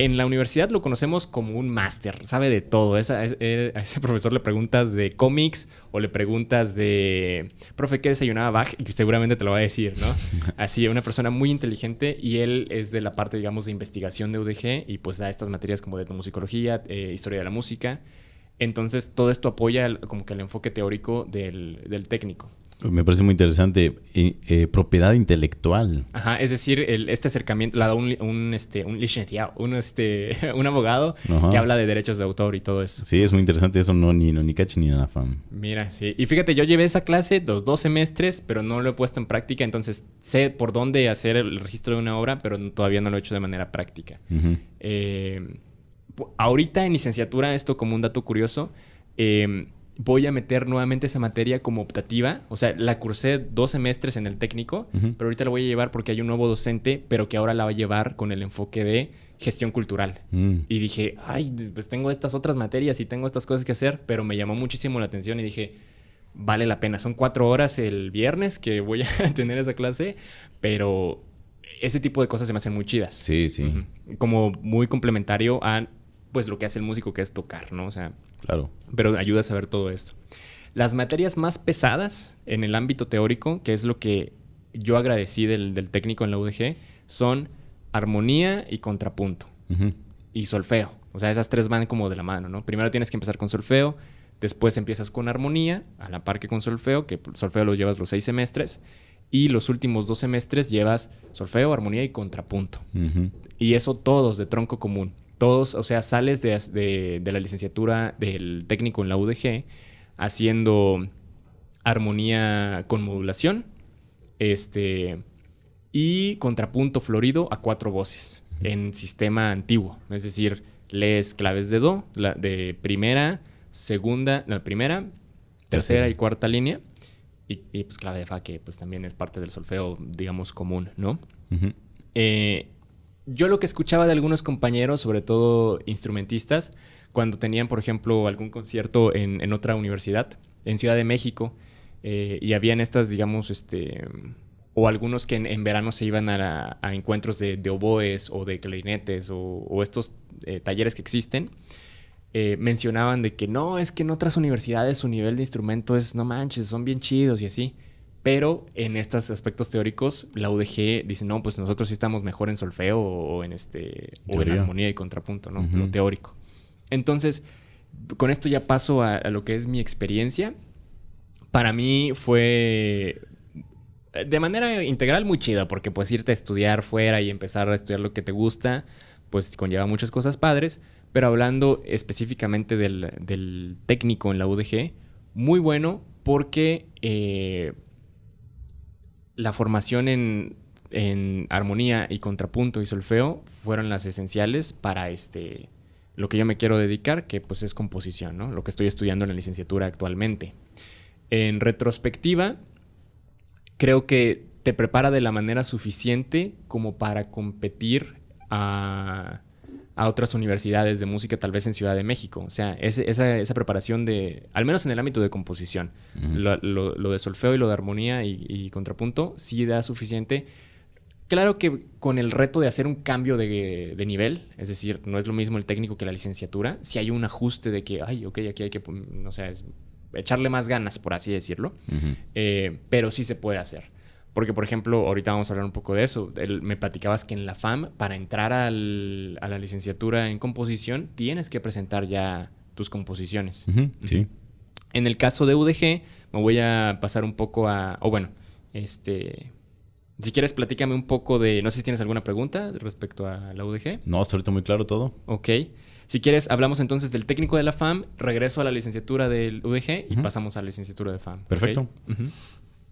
En la universidad lo conocemos como un máster, sabe de todo. Esa, a ese profesor le preguntas de cómics o le preguntas de, profe, ¿qué desayunaba Bach? Y seguramente te lo va a decir, ¿no? Así, una persona muy inteligente y él es de la parte, digamos, de investigación de UDG y pues da estas materias como de etnomusicología, eh, historia de la música. Entonces, todo esto apoya el, como que el enfoque teórico del, del técnico. Me parece muy interesante. Eh, eh, propiedad intelectual. Ajá, es decir, el, este acercamiento la da un, un, este, un licenciado, un, este, un abogado Ajá. que habla de derechos de autor y todo eso. Sí, es muy interesante eso, no ni no, ni cachi ni nada fam. Mira, sí. Y fíjate, yo llevé esa clase los dos semestres, pero no lo he puesto en práctica, entonces sé por dónde hacer el registro de una obra, pero todavía no lo he hecho de manera práctica. Uh -huh. eh, ahorita en licenciatura, esto como un dato curioso, eh, voy a meter nuevamente esa materia como optativa. O sea, la cursé dos semestres en el técnico, uh -huh. pero ahorita la voy a llevar porque hay un nuevo docente, pero que ahora la va a llevar con el enfoque de gestión cultural. Mm. Y dije, ay, pues tengo estas otras materias y tengo estas cosas que hacer, pero me llamó muchísimo la atención y dije, vale la pena. Son cuatro horas el viernes que voy a tener esa clase, pero ese tipo de cosas se me hacen muy chidas. Sí, sí. Uh -huh. Como muy complementario a pues lo que hace el músico que es tocar, ¿no? O sea, claro. Pero ayuda a saber todo esto. Las materias más pesadas en el ámbito teórico, que es lo que yo agradecí del, del técnico en la UDG, son armonía y contrapunto. Uh -huh. Y solfeo. O sea, esas tres van como de la mano, ¿no? Primero tienes que empezar con solfeo, después empiezas con armonía, a la par que con solfeo, que solfeo lo llevas los seis semestres, y los últimos dos semestres llevas solfeo, armonía y contrapunto. Uh -huh. Y eso todos de tronco común todos, o sea, sales de, de, de, la licenciatura del técnico en la UDG haciendo armonía con modulación este, y contrapunto florido a cuatro voces en sistema antiguo. Es decir, lees claves de Do, la de primera, segunda, la primera, tercera y cuarta línea. Y, y, pues clave de Fa, que pues también es parte del solfeo, digamos, común, ¿no? Uh -huh. eh, yo lo que escuchaba de algunos compañeros, sobre todo instrumentistas, cuando tenían, por ejemplo, algún concierto en, otra universidad, en Ciudad de México, eh, y habían estas, digamos, este, o algunos que en, verano se iban a, encuentros de, oboes o de clarinetes o, o estos eh, talleres que existen, eh, mencionaban de que no, es que en otras universidades su nivel de instrumento es, no manches, son bien chidos y así. Pero en estos aspectos teóricos, la UDG dice, no, pues nosotros sí estamos mejor en solfeo o en, este, o en armonía y contrapunto, ¿no? Uh -huh. Lo teórico. Entonces, con esto ya paso a, a, lo que es mi experiencia. Para mí fue de manera integral muy chida, porque pues irte a estudiar fuera y empezar a estudiar lo que te gusta, pues conlleva muchas cosas padres. Pero hablando específicamente del, del técnico en la UDG, muy bueno porque... Eh, la formación en, en, armonía y contrapunto y solfeo fueron las esenciales para este lo que yo me quiero dedicar, que pues es composición, ¿no? Lo que estoy estudiando en la licenciatura actualmente. En retrospectiva, creo que te prepara de la manera suficiente como para competir a, a otras universidades de música, tal vez en Ciudad de México. O sea, ese, esa, esa, preparación de, al menos en el ámbito de composición, uh -huh. lo, lo, lo, de solfeo y lo de armonía y, y, contrapunto, sí da suficiente. Claro que con el reto de hacer un cambio de, de, nivel, es decir, no es lo mismo el técnico que la licenciatura, si hay un ajuste de que, ay, ok, aquí hay que, no sé, es echarle más ganas, por así decirlo, uh -huh. eh, pero sí se puede hacer. Porque, por ejemplo, ahorita vamos a hablar un poco de eso. El, me platicabas que en la FAM, para entrar al, a la licenciatura en composición, tienes que presentar ya tus composiciones. Uh -huh, sí. En el caso de UDG, me voy a pasar un poco a. O bueno, este. Si quieres, platícame un poco de. No sé si tienes alguna pregunta respecto a la UDG. No, hasta ahorita muy claro todo. Ok. Si quieres, hablamos entonces del técnico de la FAM, regreso a la licenciatura del UDG y uh -huh. pasamos a la licenciatura de FAM. Perfecto. Okay. Uh -huh.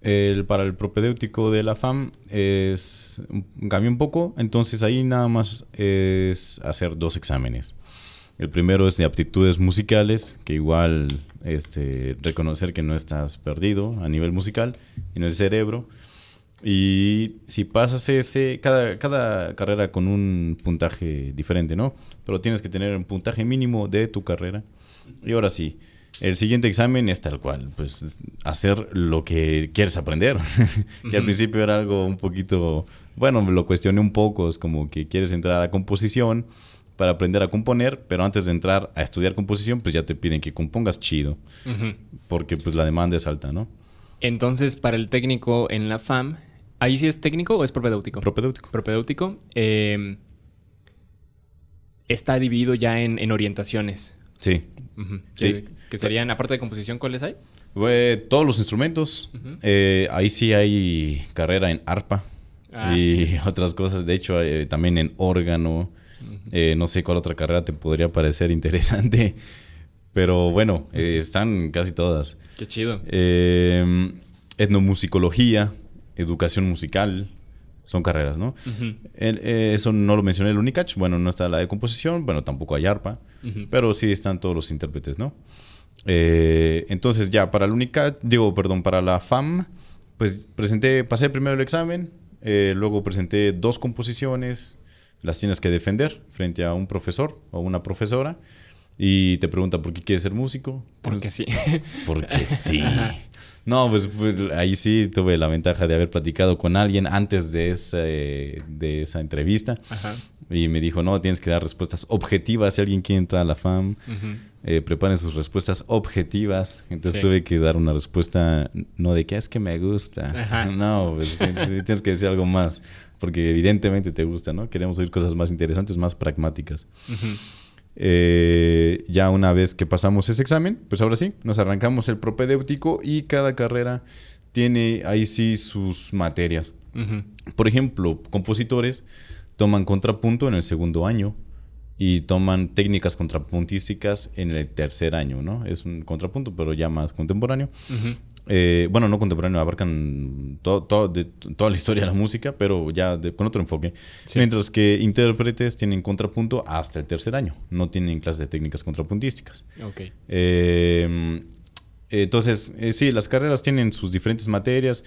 El, para el propedéutico de la FAM es cambia un poco, entonces ahí nada más es hacer dos exámenes. El primero es de aptitudes musicales, que igual este, reconocer que no estás perdido a nivel musical en el cerebro. Y si pasas ese, cada, cada carrera con un puntaje diferente, ¿no? Pero tienes que tener un puntaje mínimo de tu carrera. Y ahora sí, el siguiente examen es tal cual, pues hacer lo que quieres aprender. que al principio era algo un poquito, bueno, me lo cuestioné un poco, es como que quieres entrar a composición para aprender a componer, pero antes de entrar a estudiar composición, pues ya te piden que compongas chido, porque pues la demanda es alta, ¿no? Entonces, para el técnico en la FAM, ¿ahí sí es técnico o es propedéutico? Propedéutico. Propedéutico. Eh, está dividido ya en, orientaciones. Sí. Sí. Que, serían, aparte de composición, ¿cuáles hay? todos los instrumentos. Eh, ahí sí hay carrera en arpa ah. y otras cosas. De hecho, eh, también en órgano. Eh, no sé cuál otra carrera te podría parecer interesante. Pero bueno, están casi todas. Qué chido. Etnomusicología, educación musical, son carreras, ¿no? eso no lo mencioné el Unicach. Bueno, no está la de composición, bueno, tampoco hay arpa, pero sí están todos los intérpretes, ¿no? entonces ya para el Unicach, digo, perdón, para la FAM, pues presenté, pasé primero el examen, luego presenté dos composiciones, las tienes que defender frente a un profesor o una profesora y te pregunta por qué quieres ser músico. Porque pues, sí. Porque sí. No, pues, pues, ahí sí tuve la ventaja de haber platicado con alguien antes de esa, de esa entrevista. Y me dijo, no, tienes que dar respuestas objetivas si alguien quiere entrar a la FAM. Eh, preparen sus respuestas objetivas. Entonces tuve que dar una respuesta, no de que es que me gusta. No, pues, tienes que decir algo más porque evidentemente te gusta, ¿no? Queremos oír cosas más interesantes, más pragmáticas. Eh, ya una vez que pasamos ese examen, pues ahora sí, nos arrancamos el propedéutico y cada carrera tiene ahí sí sus materias. Por ejemplo, compositores toman contrapunto en el segundo año y toman técnicas contrapuntísticas en el tercer año, ¿no? Es un contrapunto, pero ya más contemporáneo. Eh, bueno, no contemporáneo, abarcan todo, de, toda la historia de la música, pero ya con otro enfoque. Mientras que intérpretes tienen contrapunto hasta el tercer año, no tienen clases de técnicas contrapuntísticas. Okay. Eh, entonces, eh, sí, las carreras tienen sus diferentes materias,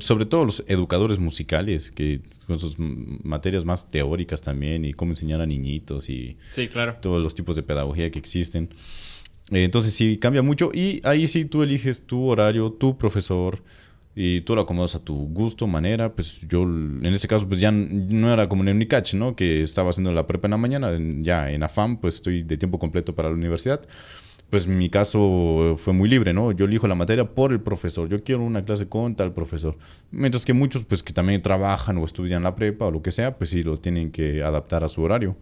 sobre todo los educadores musicales, que con sus materias más teóricas también, y cómo enseñar a niñitos y sí, claro. todos los tipos de pedagogía que existen. Eh, entonces sí, cambia mucho y ahí sí tú eliges tu horario, tu profesor y tú lo acomodas a tu gusto, manera. Pues yo, en este caso, pues ya no era como en Unicach, ¿no? Que estaba haciendo la prepa en la mañana, ya en AFAM, pues estoy de tiempo completo para la universidad pues mi caso fue muy libre, ¿no? Yo elijo la materia por el profesor. Yo quiero una clase con tal profesor. Mientras que muchos, pues que también trabajan o estudian la prepa o lo que sea, pues sí lo tienen que adaptar a su horario.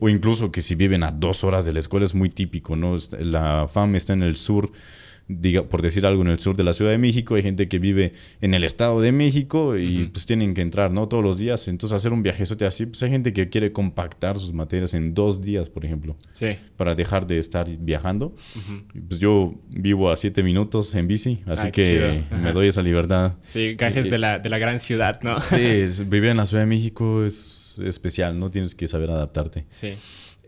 O incluso que si viven a dos horas de la escuela es muy típico, ¿no? La FAM está en el sur diga, por decir algo, en el sur de la Ciudad de México, hay gente que vive en el Estado de México y pues tienen que entrar, ¿no? Todos los días. Entonces hacer un viajezote así, pues hay gente que quiere compactar sus materias en dos días, por ejemplo. Sí. Para dejar de estar viajando. Pues yo vivo a siete minutos en bici, así que me doy esa libertad. Sí, cajes de, la, de la gran ciudad, ¿no? Sí, vivir en la Ciudad de México es especial, ¿no? Tienes que saber adaptarte. Sí.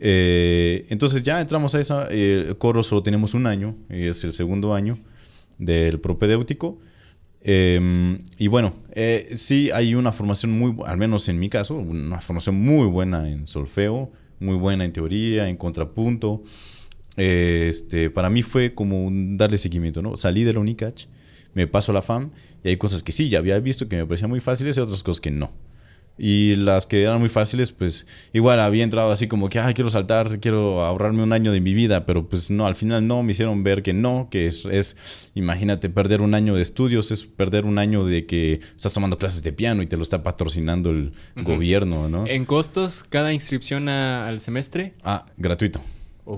Eh, entonces ya entramos a esa. Eh, coro solo tenemos un año, es el segundo año del propedéutico. Em, y bueno, eh, sí hay una formación muy, al menos en mi caso, una formación muy buena en solfeo, muy buena en teoría, en contrapunto. este, para mí fue como darle seguimiento, ¿no? Salí de la UNICACH, me paso a la FAM y hay cosas que sí, ya había visto que me parecían muy fáciles y otras cosas que no. Y las que eran muy fáciles, pues igual había entrado así como que, ah, quiero saltar, quiero ahorrarme un año de mi vida, pero pues no, al final no, me hicieron ver que no, que es, es, imagínate, perder un año de estudios, es perder un año de que estás tomando clases de piano y te lo está patrocinando el gobierno, ¿no? ¿En costos cada inscripción al semestre? Ah, gratuito.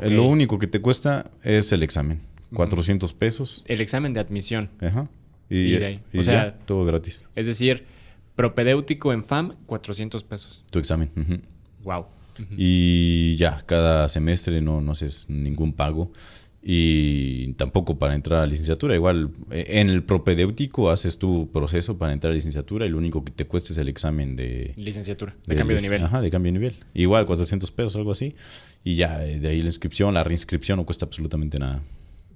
Lo único que te cuesta es el examen, 400 pesos. El examen de admisión. Ajá. Y, o sea, todo gratis. Es decir Propedéutico en FAM, 400 pesos. Tu examen. Wow. Y ya, cada semestre no, no haces ningún pago. y tampoco para entrar a licenciatura. Igual eh, en el propedéutico haces tu proceso para entrar a licenciatura y lo único que te cuesta es el examen de licenciatura, de, cambio de nivel. Ajá, de cambio de nivel. Igual 400 pesos, algo así. Y ya eh, de ahí la inscripción, la reinscripción no cuesta absolutamente nada.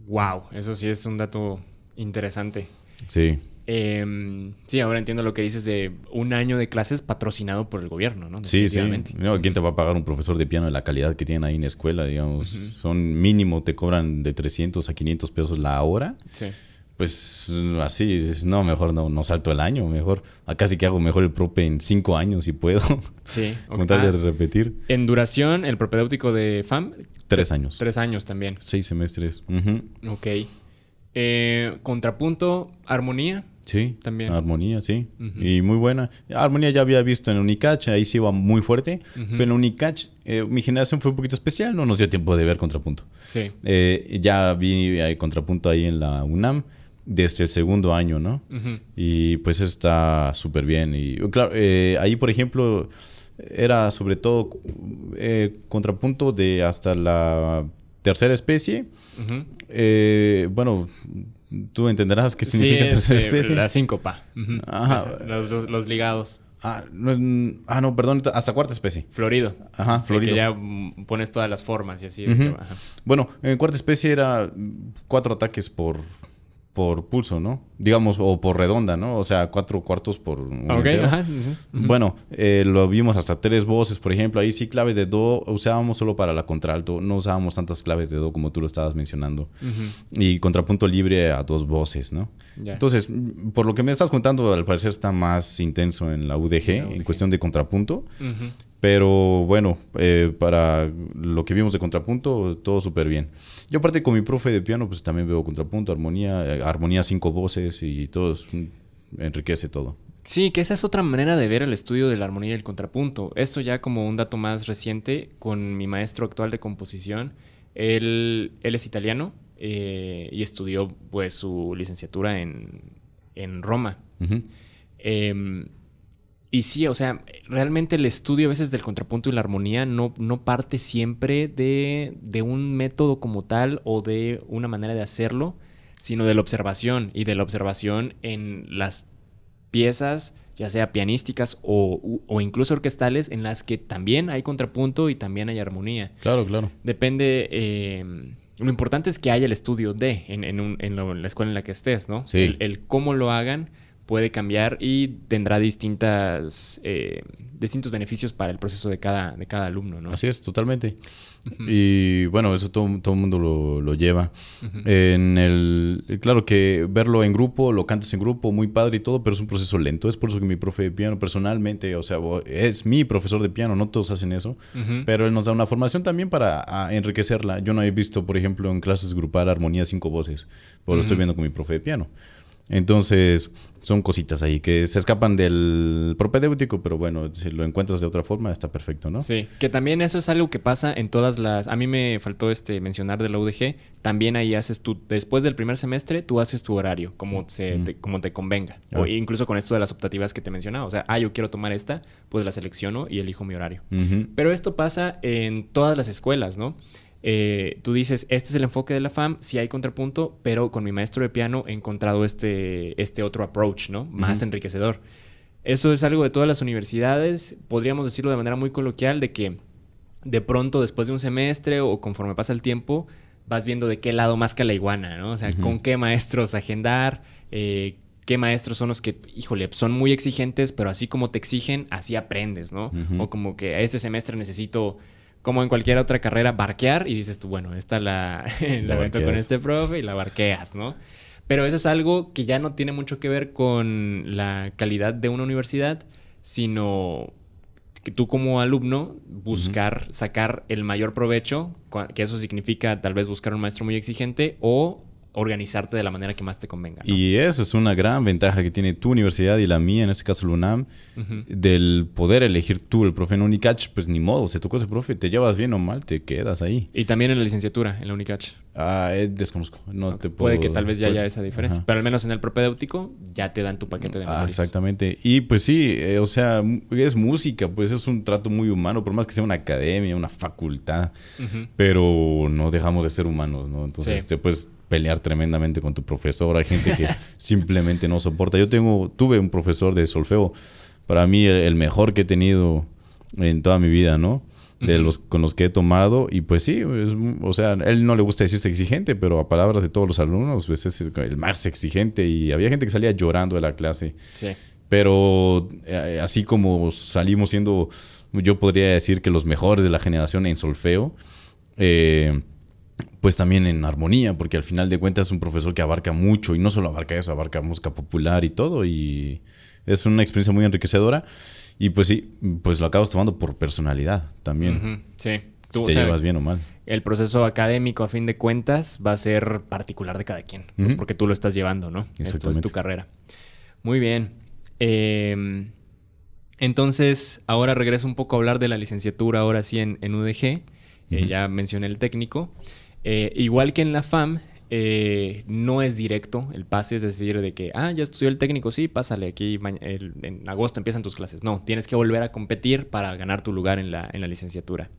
Wow, eso sí es un dato interesante. Sí. Em, sí, ahora entiendo lo que dices de un año de clases patrocinado por el gobierno, ¿no? Sí, sí. ¿Quién te va a pagar un profesor de piano de la calidad que tienen ahí en la escuela? Digamos, son mínimo, te cobran de 300 a 500 pesos la hora. Sí. Pues así, no, mejor no, no salto el año, mejor, casi que hago mejor el prope en cinco años si puedo. Sí. Con tal de ah, repetir. En duración, el propedéutico de FAM. Tres años. Tres años también. Seis semestres. Ok. Eh, contrapunto, armonía. Sí, también. Armonía, sí. Y muy buena. Armonía ya había visto en Unicach, ahí sí iba muy fuerte. Pero en Unicach, eh, mi generación fue un poquito especial, no nos dio tiempo de ver Contrapunto. Sí. Eh, ya vi hay Contrapunto ahí en la UNAM desde el segundo año, ¿no? Y pues está súper bien. Y claro, eh, ahí por ejemplo era sobre todo Contrapunto de hasta la tercera especie. bueno Tú entenderás qué significa tercera este, especie. La síncopa. Ajá. Los, ligados. Ah no, ah, no, perdón, hasta cuarta especie. Florido. Ajá, florido. Que ya pones todas las formas y así. Bueno, en cuarta especie era cuatro ataques por por pulso, ¿no? Digamos, o por redonda, ¿no? O sea, cuatro cuartos por un ajá, Bueno, eh, lo vimos hasta tres voces, por ejemplo. Ahí sí claves de do usábamos solo para la contralto. No usábamos tantas claves de do como tú lo estabas mencionando. Y contrapunto libre a dos voces, ¿no? Entonces, por lo que me estás contando, al parecer está más intenso en la UDG, en cuestión de contrapunto. Pero bueno, eh, para lo que vimos de contrapunto, todo súper bien. Yo aparte con mi profe de piano, pues también veo contrapunto, armonía, eh, armonía cinco voces y todo, enriquece todo. Sí, que esa es otra manera de ver el estudio de la armonía y el contrapunto. Esto ya como un dato más reciente con mi maestro actual de composición. Él, él es italiano eh, y estudió pues su licenciatura en, en Roma. Y sí, o sea, realmente el estudio a veces del contrapunto y la armonía no, no parte siempre de, de, un método como tal o de una manera de hacerlo, sino de la observación y de la observación en las piezas, ya sea pianísticas o, o incluso orquestales, en las que también hay contrapunto y también hay armonía. Claro, claro. Depende... Eh, lo importante es que haya el estudio de en, en, en, la escuela en la que estés, ¿no? Sí. el cómo lo hagan puede cambiar y tendrá distintas, eh, distintos beneficios para el proceso de cada, de cada alumno, ¿no? Así es, totalmente. Y bueno, eso todo, todo el mundo lo, lleva. En el, claro que verlo en grupo, lo cantas en grupo, muy padre y todo, pero es un proceso lento. Es por eso que mi profe de piano personalmente, o sea, es mi profesor de piano, no todos hacen eso, pero él nos da una formación también para enriquecerla. Yo no he visto, por ejemplo, en clases grupal armonía cinco voces, pero lo estoy viendo con mi profe de piano. Entonces, son cositas ahí que se escapan del propedéutico, pero bueno, si lo encuentras de otra forma, está perfecto, ¿no? Sí, que también eso es algo que pasa en todas las... A mí me faltó este mencionar de la UDG, también ahí haces tú, después del primer semestre, tú haces tu horario, como, se, te, como te convenga. O ah. incluso con esto de las optativas que te mencionaba. O sea, ah, yo quiero tomar esta, pues la selecciono y elijo mi horario. Pero esto pasa en todas las escuelas, ¿no? Eh, tú dices, este es el enfoque de la FAM, sí hay contrapunto, pero con mi maestro de piano he encontrado este, este otro approach, ¿no? Más enriquecedor. Eso es algo de todas las universidades, podríamos decirlo de manera muy coloquial, de que de pronto después de un semestre o conforme pasa el tiempo, vas viendo de qué lado más que la iguana, ¿no? O sea, con qué maestros agendar, eh, qué maestros son los que, híjole, son muy exigentes, pero así como te exigen, así aprendes, ¿no? O como que a este semestre necesito como en cualquier otra carrera, barquear y dices tú, bueno, esta la, la, con este profe y la barqueas, ¿no? Pero eso es algo que ya no tiene mucho que ver con la calidad de una universidad, sino que tú como alumno buscar sacar el mayor provecho, que eso significa tal vez buscar un maestro muy exigente o organizarte de la manera que más te convenga. Y eso es una gran ventaja que tiene tu universidad y la mía, en este caso la UNAM, del poder elegir tú el profe en Unicach, pues ni modo, se tocó ese profe, te llevas bien o mal, te quedas ahí. Y también en la licenciatura, en la Unicach. Ah, eh, desconozco. No te Puede puedo- que tal vez ya puede- haya esa diferencia. Ajá. Pero al menos en el propedéutico ya te dan tu paquete de Ah, materias. exactamente. Y pues sí, eh, o sea, es música, pues es un trato muy humano, por más que sea una academia, una facultad, pero no dejamos de ser humanos, ¿no? Entonces Sí. te puedes pelear tremendamente con tu profesor, hay gente que simplemente no soporta. Yo tengo, tuve un profesor de solfeo, para mí el, el mejor que he tenido en toda mi vida, ¿no? De los con los que he tomado y pues sí, es- o sea, él no le gusta decirse exigente, pero a palabras de todos los alumnos, pues es el más exigente y había gente que salía llorando de la clase. Sí. Pero eh, así como salimos siendo, yo podría decir que los mejores de la generación en solfeo, eh, pues también en armonía, porque al final de cuentas es un profesor que abarca mucho y no solo abarca eso, abarca música popular y todo y es una experiencia muy enriquecedora y pues sí, pues lo acabas tomando por personalidad también. Sí. si Tú, te o sea, llevas bien o mal. el proceso académico, a fin de cuentas, va a ser particular de cada quien. Pues porque tú lo estás llevando, ¿no? Esto es tu carrera. Muy bien. Eh, entonces, ahora regreso un poco a hablar de la licenciatura, ahora sí en, en UDG. Eh, ya mencioné el técnico. Eh, igual que en la FAM, eh, no es directo el pase, es decir, de que, ah, ya estudió el técnico, sí, pásale, aquí en agosto empiezan tus clases. No, tienes que volver a competir para ganar tu lugar en la, en la licenciatura.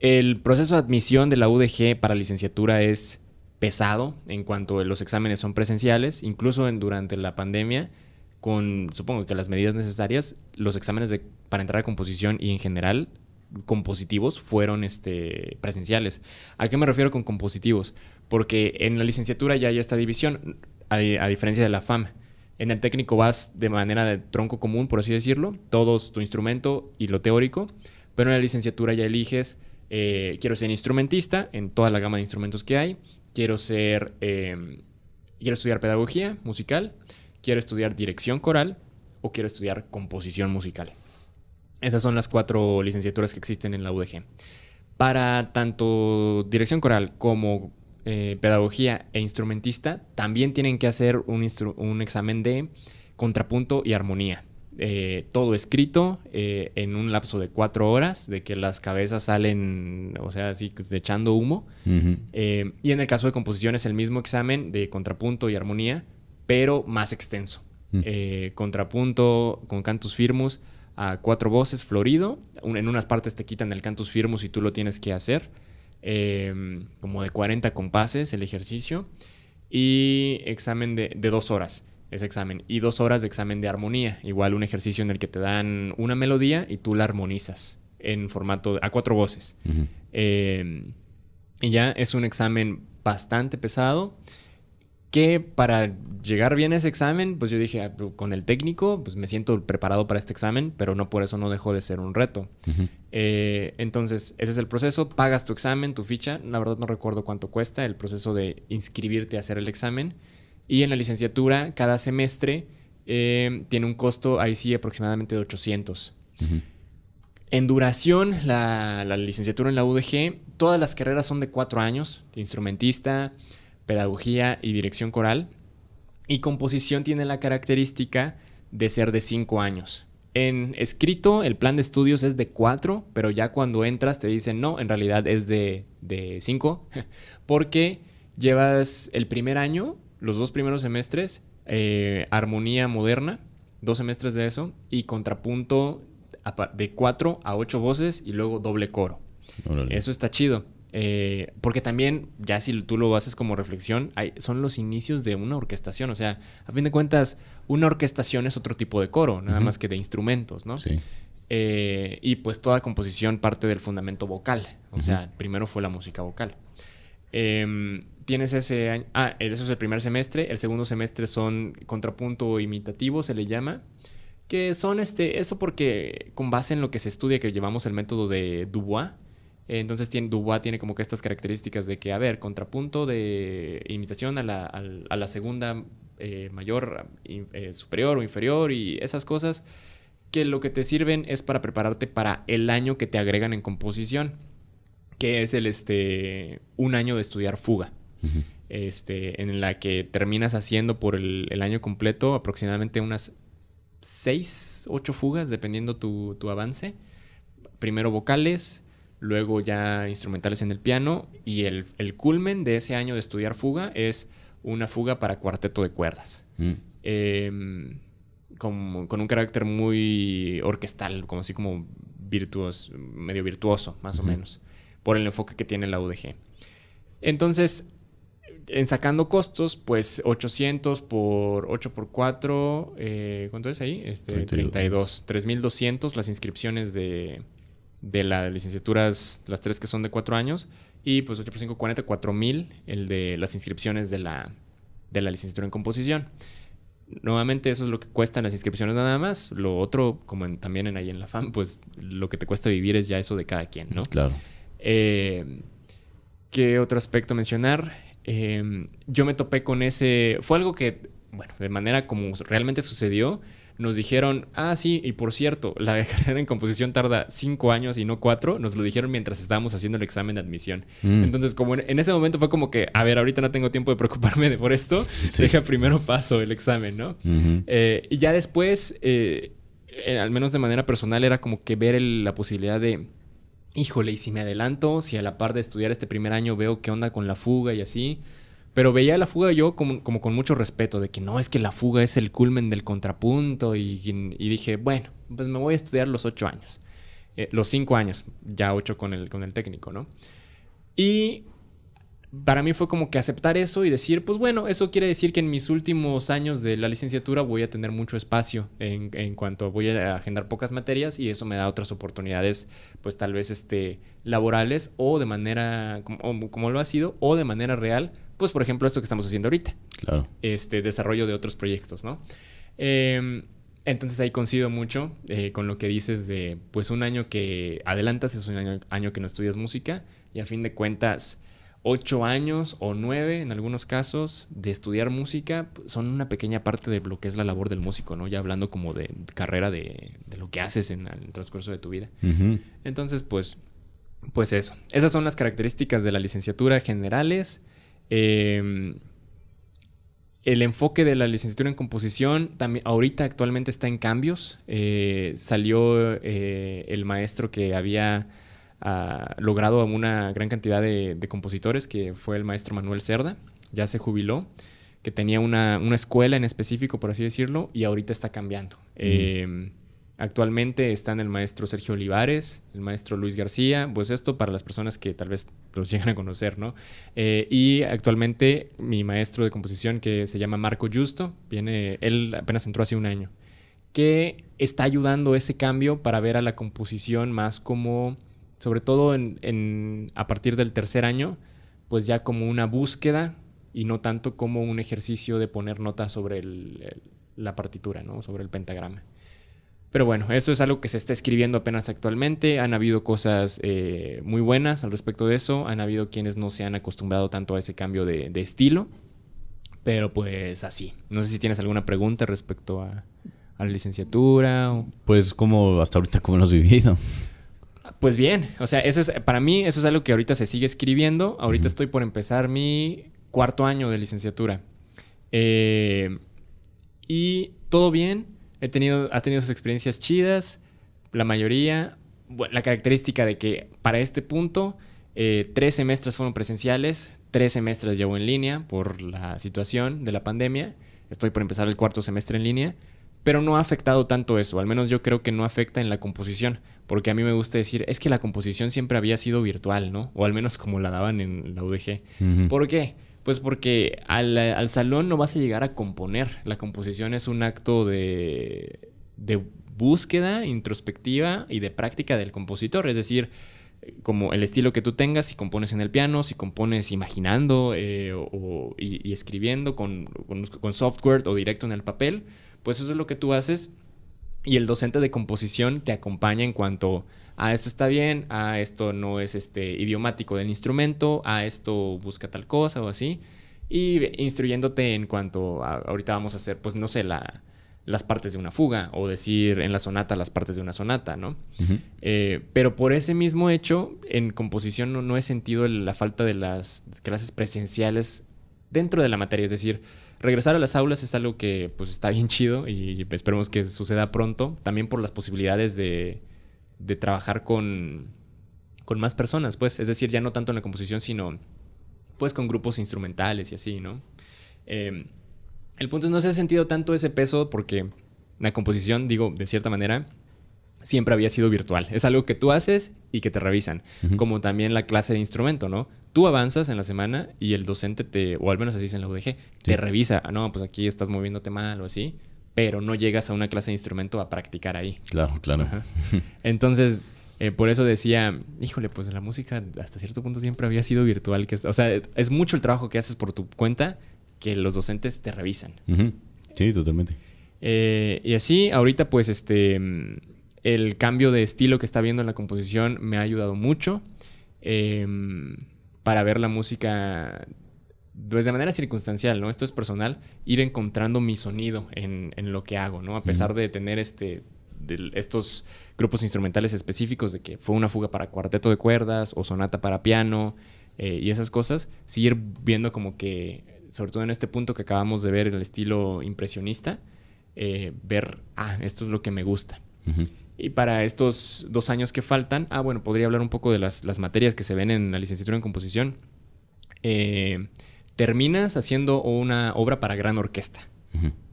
El proceso de admisión de la UDG para licenciatura es pesado en cuanto los exámenes son presenciales, incluso en, durante la pandemia, con supongo que las medidas necesarias, los exámenes para entrar a composición y en general compositivos fueron este, presenciales. ¿A qué me refiero con compositivos? Porque en la licenciatura ya hay esta división, a, diferencia de la FAM. En el técnico vas de manera de tronco común, por así decirlo, todos tu instrumento y lo teórico, pero en la licenciatura ya eliges, eh, quiero ser instrumentista en toda la gama de instrumentos que hay, quiero ser, eh, quiero estudiar pedagogía musical, quiero estudiar dirección coral o quiero estudiar composición musical. Esas son las cuatro licenciaturas que existen en la UDG. Para tanto dirección coral como eh, pedagogía e instrumentista, también tienen que hacer un, examen de contrapunto y armonía. Eh, todo escrito eh, en un lapso de cuatro horas, de que las cabezas salen, o sea, así pues, echando humo. Eh, y en el caso de composición es el mismo examen de contrapunto y armonía, pero más extenso. Mm. Contrapunto con cantus firmus a cuatro voces, florido. En unas partes te quitan el cantus firmus y tú lo tienes que hacer. Eh, como de 40 compases el ejercicio. Y examen de, de dos horas ese examen. Y dos horas de examen de armonía. Igual un ejercicio en el que te dan una melodía y tú la armonizas en formato a cuatro voces. Eh, y ya es un examen bastante pesado. Que para llegar bien a ese examen, pues yo dije, ah, con el técnico, pues me siento preparado para este examen, pero no por eso no dejó de ser un reto. Eh, entonces, ese es el proceso. Pagas tu examen, tu ficha. La verdad no recuerdo cuánto cuesta el proceso de inscribirte a hacer el examen. Y en la licenciatura, cada semestre eh, tiene un costo, ahí sí, aproximadamente de 800. Ujú. En duración, la, la licenciatura en la UDG, todas las carreras son de cuatro años, instrumentista, pedagogía y dirección coral. Y composición tiene la característica de ser de cinco años. En escrito, el plan de estudios es de cuatro, pero ya cuando entras te dicen no, en realidad es de, de cinco, porque llevas el primer año, los dos primeros semestres, eh, armonía moderna, dos semestres de eso, y contrapunto de cuatro a ocho voces y luego doble coro. Órale. Eso está chido. Eh, porque también, ya si tú lo haces como reflexión, hay- son los inicios de una orquestación. O sea, a fin de cuentas, una orquestación es otro tipo de coro, nada más que de instrumentos, ¿no? Sí. Eh, y pues toda composición parte del fundamento vocal. O sea, primero fue la música vocal. Em, tienes ese año. Ah, eso es el primer semestre. El segundo semestre son contrapunto imitativo, se le llama. Que son este. Eso porque con base en lo que se estudia, que llevamos el método de Dubois. Eh, Entonces tiene, Dubois tiene como que estas características de que, a ver, contrapunto de imitación a la, a la segunda eh, mayor, eh, superior o inferior y esas cosas que lo que te sirven es para prepararte para el año que te agregan en composición, que es el este un año de estudiar fuga. Este, en la que terminas haciendo por el, el año completo aproximadamente unas 6, 8 fugas, dependiendo tu, tu avance. Primero vocales, luego ya instrumentales en el piano y el, el culmen de ese año de estudiar fuga es una fuga para cuarteto de cuerdas. Mm. Em, con, con un carácter muy orquestal, como así como virtuoso, medio virtuoso, más o menos, por el enfoque que tiene la UDG. Entonces, en sacando costos, pues 800 por 8 por 4, eh, ¿cuánto es ahí? Este, 32. 3200 las inscripciones de, de las licenciaturas, las tres que son de 4 años, y pues 8 por 5, 40, 4000 el de las inscripciones de la, de la licenciatura en composición. Nuevamente eso es lo que cuestan las inscripciones nada más. Lo otro, como también en ahí en la FAM, pues lo que te cuesta vivir es ya eso de cada quien, ¿no? Claro. Eh, ¿Qué otro aspecto mencionar? Eh, yo me topé con ese... Fue algo que, bueno, de manera como realmente sucedió, nos dijeron, ah, sí, y por cierto, la carrera en composición tarda cinco años y no cuatro. Nos lo dijeron mientras estábamos haciendo el examen de admisión. Mm. Entonces, como en, en ese momento fue como que, a ver, ahorita no tengo tiempo de preocuparme de por esto, Sí. deja primero paso el examen, ¿no? Eh, y ya después, eh, eh, al menos de manera personal, era como que ver el- la posibilidad de, híjole, y si me adelanto, si a la par de estudiar este primer año veo qué onda con la fuga y así. Pero veía la fuga yo como, como con mucho respeto, de que no, es que la fuga es el culmen del contrapunto. Y, y dije, bueno, pues me voy a estudiar los ocho años. Eh, los cinco años, ya ocho con el, con el técnico, ¿no? Y para mí fue como que aceptar eso y decir, pues bueno, eso quiere decir que en mis últimos años de la licenciatura voy a tener mucho espacio en, en cuanto voy a agendar pocas materias y eso me da otras oportunidades, pues tal vez este, laborales o de manera, como, como lo ha sido, o de manera real, pues por ejemplo esto que estamos haciendo ahorita Claro. este desarrollo de otros proyectos, ¿no? Eh, entonces ahí coincido mucho eh, con lo que dices de, pues un año que adelantas es un año, año que no estudias música y a fin de cuentas ocho años o nueve en algunos casos de estudiar música pues, son una pequeña parte de lo que es la labor del músico, ¿no? Ya hablando como de carrera de, de lo que haces en el transcurso de tu vida. Entonces, pues, pues eso. Esas son las características de la licenciatura generales. Eh, el enfoque de la licenciatura en composición también ahorita actualmente está en cambios. Eh, salió eh, el maestro que había ah, logrado una gran cantidad de, de compositores, que fue el maestro Manuel Cerda. Ya se jubiló, que tenía una, una escuela en específico, por así decirlo, y ahorita está cambiando. Eh, Actualmente están el maestro Sergio Olivares, el maestro Luis García, pues esto para las personas que tal vez los llegan a conocer, ¿no? Eh, y actualmente mi maestro de composición que se llama Marco Justo, viene, él apenas entró hace un año, que está ayudando ese cambio para ver a la composición más como, sobre todo en, a partir del tercer año, pues ya como una búsqueda y no tanto como un ejercicio de poner notas sobre la partitura, ¿no? Sobre el pentagrama. Pero bueno, eso es algo que se está escribiendo apenas actualmente. Han habido cosas eh, muy buenas al respecto de eso. Han habido quienes no se han acostumbrado tanto a ese cambio de, de estilo. Pero pues así. No sé si tienes alguna pregunta respecto a, a la licenciatura. o- Pues como hasta ahorita cómo lo has vivido. Pues bien, o sea, eso es, para mí eso es algo que ahorita se sigue escribiendo. Ahorita estoy por empezar mi cuarto año de licenciatura. Eh, y todo bien. He tenido, ha tenido sus experiencias chidas. La mayoría. bueno, la característica de que para este punto, eh, tres semestres fueron presenciales, tres semestres llevo en línea por la situación de la pandemia. Estoy por empezar el cuarto semestre en línea. Pero no ha afectado tanto eso, al menos yo creo que no afecta en la composición, porque a mí me gusta decir, es que la composición siempre había sido virtual, ¿no? O al menos como la daban en la UDG. Ujú. ¿Por qué? Pues porque al, al salón no vas a llegar a componer. La composición es un acto de, de búsqueda introspectiva y de práctica del compositor. Es decir, como el estilo que tú tengas, si compones en el piano, si compones imaginando eh, o- y escribiendo con, con, con software o directo en el papel, pues eso es lo que tú haces y el docente de composición te acompaña en cuanto a esto está bien, a esto no es este idiomático del instrumento, a esto busca tal cosa o así. Y instruyéndote en cuanto a, ahorita vamos a hacer, pues no sé, la, las partes de una fuga o decir en la sonata las partes de una sonata, ¿no? Eh, pero por ese mismo hecho, en composición no, no he sentido la falta de las clases presenciales dentro de la materia. Es decir, regresar a las aulas es algo que pues está bien chido y esperemos que suceda pronto. También por las posibilidades de, de trabajar con, con más personas, pues. Es decir, ya no tanto en la composición, sino pues con grupos instrumentales y así, ¿no? Eh, el punto es no se ha sentido tanto ese peso porque la composición, digo, de cierta manera, siempre había sido virtual. Es algo que tú haces y que te revisan. Como también la clase de instrumento, ¿no? Tú avanzas en la semana y el docente te, o al menos así es en la UDG, te revisa. Ah, no, pues aquí estás moviéndote mal o así. Pero no llegas a una clase de instrumento a practicar ahí. Claro, claro. Entonces, eh, por eso decía, híjole, pues la música hasta cierto punto siempre había sido virtual. Que, o sea, es mucho el trabajo que haces por tu cuenta que los docentes te revisan. Sí, totalmente. Eh, y así, ahorita pues este, el cambio de estilo que está viendo en la composición me ha ayudado mucho em, para ver la música pues de manera circunstancial, ¿no? Esto es personal, ir encontrando mi sonido en, lo que hago, ¿no? A pesar de tener este, de estos grupos instrumentales específicos de que fue una fuga para cuarteto de cuerdas o sonata para piano eh, y esas cosas, seguir viendo como que, sobre todo en este punto que acabamos de ver el estilo impresionista, eh, ver, ah, esto es lo que me gusta. Y para estos dos años que faltan, ah, bueno, podría hablar un poco de las, materias que se ven en la licenciatura en composición. Eh, terminas haciendo una obra para gran orquesta.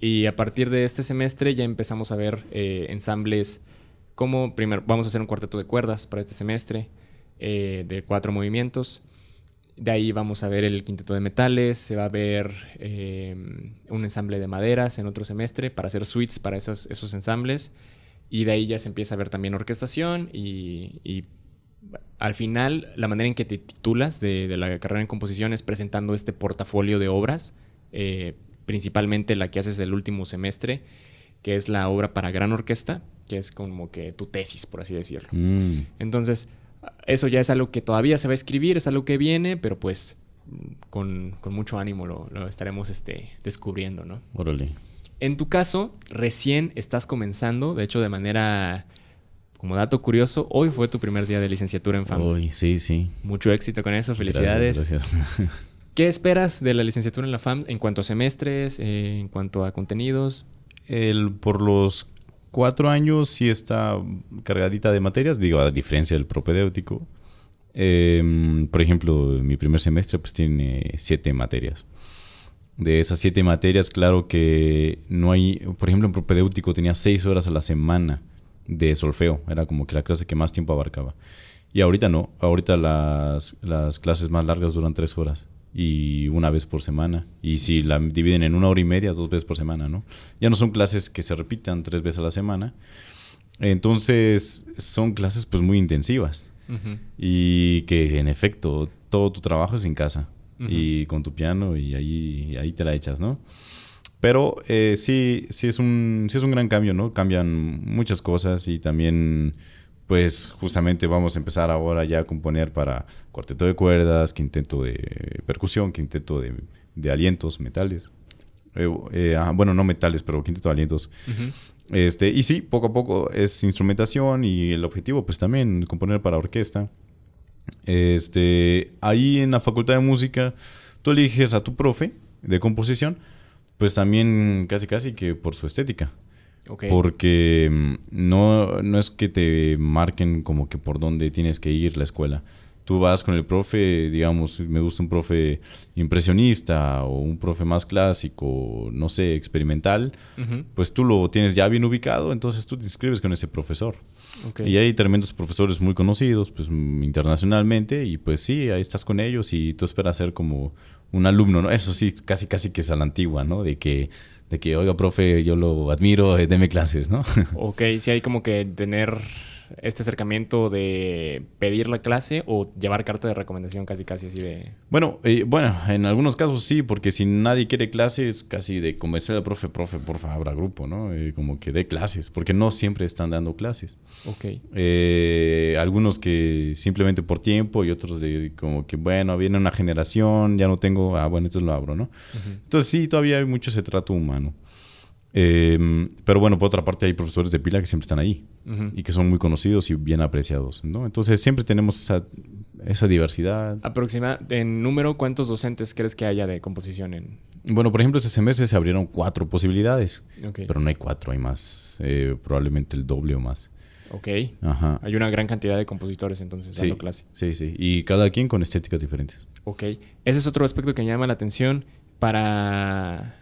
Y a partir de este semestre ya empezamos a ver eh, ensambles como, primero, vamos a hacer un cuarteto de cuerdas para este semestre, eh, de cuatro movimientos. De ahí vamos a ver el quinteto de metales, se va a ver eh, un ensamble de maderas en otro semestre para hacer suites para esos, esos ensambles. Y de ahí ya se empieza a ver también orquestación y, al final la manera en que te titulas de, la carrera en composición es presentando este portafolio de obras principalmente la que haces el último semestre, que es la obra para gran orquesta, que es como que tu tesis, por así decirlo. Mm. Entonces, eso ya es algo que todavía se va a escribir, es algo que viene, pero pues con, mucho ánimo lo, estaremos este, descubriendo, ¿no? Órale. En tu caso, recién estás comenzando, de hecho de manera, como dato curioso, hoy fue tu primer día de licenciatura en FAM. Hoy, sí, sí. Mucho éxito con eso, felicidades. gracias. ¿Qué esperas de la licenciatura en la FAM en cuanto a semestres, eh, en cuanto a contenidos? El, por los cuatro años sí está cargadita de materias, digo, a diferencia del propedéutico. Em, por ejemplo, mi primer semestre pues tiene siete materias. De esas siete materias, claro que no hay, por ejemplo, en propedéutico tenía seis horas a la semana de solfeo, era como que la clase que más tiempo abarcaba. Y ahorita no, ahorita las, las clases más largas duran tres horas y una vez por semana. Y si la dividen en una hora y media, dos veces por semana, ¿no? Ya no son clases que se repitan tres veces a la semana. Entonces son clases pues muy intensivas. Y que en efecto todo tu trabajo es en casa. Y con tu piano y ahí, ahí te la echas, ¿no? Pero eh, sí, sí, es un, sí es un gran cambio, ¿no? Cambian muchas cosas y también pues justamente vamos a empezar ahora ya a componer para cuarteto de cuerdas, quinteto de percusión, quinteto de, de alientos, metales. Eh, eh, ah, bueno, no metales, pero quinteto de alientos. este, y sí, poco a poco es instrumentación y el objetivo pues también componer para orquesta. Este, ahí en la facultad de música tú eliges a tu profe de composición, pues también casi casi que por su estética. Porque mm, no, no es que te marquen como que por dónde tienes que ir la escuela. Tú vas con el profe, digamos, me gusta un profe impresionista o un profe más clásico, no sé, experimental, pues tú lo tienes ya bien ubicado, entonces tú te inscribes con ese profesor. Y hay tremendos profesores muy conocidos, pues internacionalmente, y pues sí, ahí estás con ellos y tú esperas ser como un alumno, ¿no? Eso sí, casi casi que es a la antigua, ¿no? De que de que, oiga, profe, yo lo admiro, eh, deme clases, ¿no? ok, sí hay como que tener este acercamiento de pedir la clase o llevar carta de recomendación casi casi así de... Bueno, eh, bueno, en algunos casos sí, porque si nadie quiere clases, casi de convencer al profe, profe, por favor, abra grupo, ¿no? Eh, como que dé clases, porque no siempre están dando clases. Ok. Eh, algunos que simplemente por tiempo y otros de como que, bueno, viene una generación, ya no tengo, ah, bueno, entonces lo abro, ¿no? Entonces sí, todavía hay mucho ese trato humano. Em, pero bueno, por otra parte hay profesores de pila que siempre están ahí y que son muy conocidos y bien apreciados, ¿no? Entonces siempre tenemos esa, esa diversidad. Aproximadamente, en número, ¿cuántos docentes crees que haya de composición en...? Bueno, por ejemplo, este semestre se abrieron cuatro posibilidades, pero no hay cuatro, hay más, eh, probablemente el doble o más. Ok. Ajá. Hay una gran cantidad de compositores entonces Sí, dando clase. sí, sí. Y cada quien con estéticas diferentes. Ok. Ese es otro aspecto que me llama la atención para,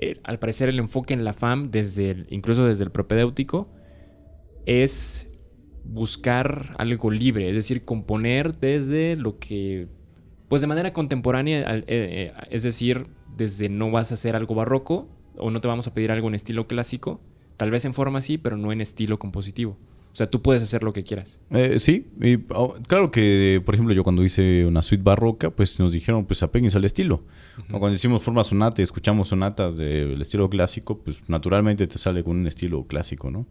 eh, al parecer, el enfoque en la FAM, desde incluso desde el propedéutico, es buscar algo libre, es decir, componer desde lo que, pues de manera contemporánea, eh, eh, es decir, desde no vas a hacer algo barroco o no te vamos a pedir algo en estilo clásico, tal vez en forma sí, pero no en estilo compositivo. O sea, tú puedes hacer lo que quieras. Eh, sí, y, oh, claro que, por ejemplo, yo cuando hice una suite barroca, pues nos dijeron, pues apéguense al estilo. O cuando hicimos forma sonata y escuchamos sonatas del estilo clásico, pues naturalmente te sale con un estilo clásico, ¿no?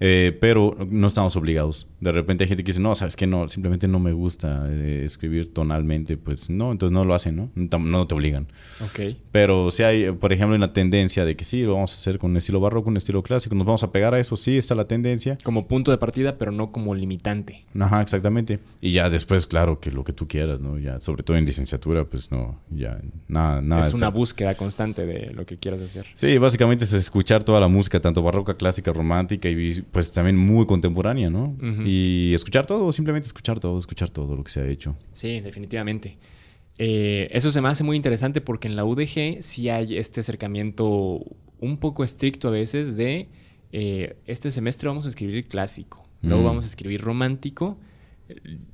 Eh, pero no estamos obligados. De repente hay gente que dice, no, sabes que no, simplemente no me gusta eh, escribir tonalmente, pues no, entonces no lo hacen, ¿no? No te obligan. Ok. Pero si hay, por ejemplo, una tendencia de que sí, lo vamos a hacer con un estilo barroco, un estilo clásico, nos vamos a pegar a eso, sí, está la tendencia. Como punto de partida, pero no como limitante. Ajá, exactamente. Y ya después, claro, que lo que tú quieras, ¿no? Ya, sobre todo en licenciatura, pues no, ya, nada, nada. es está- una búsqueda constante de lo que quieras hacer. Sí, básicamente es escuchar toda la música, tanto barroca, clásica, romántica y pues también muy contemporánea, ¿no? Y escuchar todo, simplemente escuchar todo, escuchar todo lo que se ha hecho. Sí, definitivamente. Eh, eso se me hace muy interesante porque en la UDG sí hay este acercamiento un poco estricto a veces de eh, este semestre vamos a escribir clásico, luego Mm. vamos a escribir romántico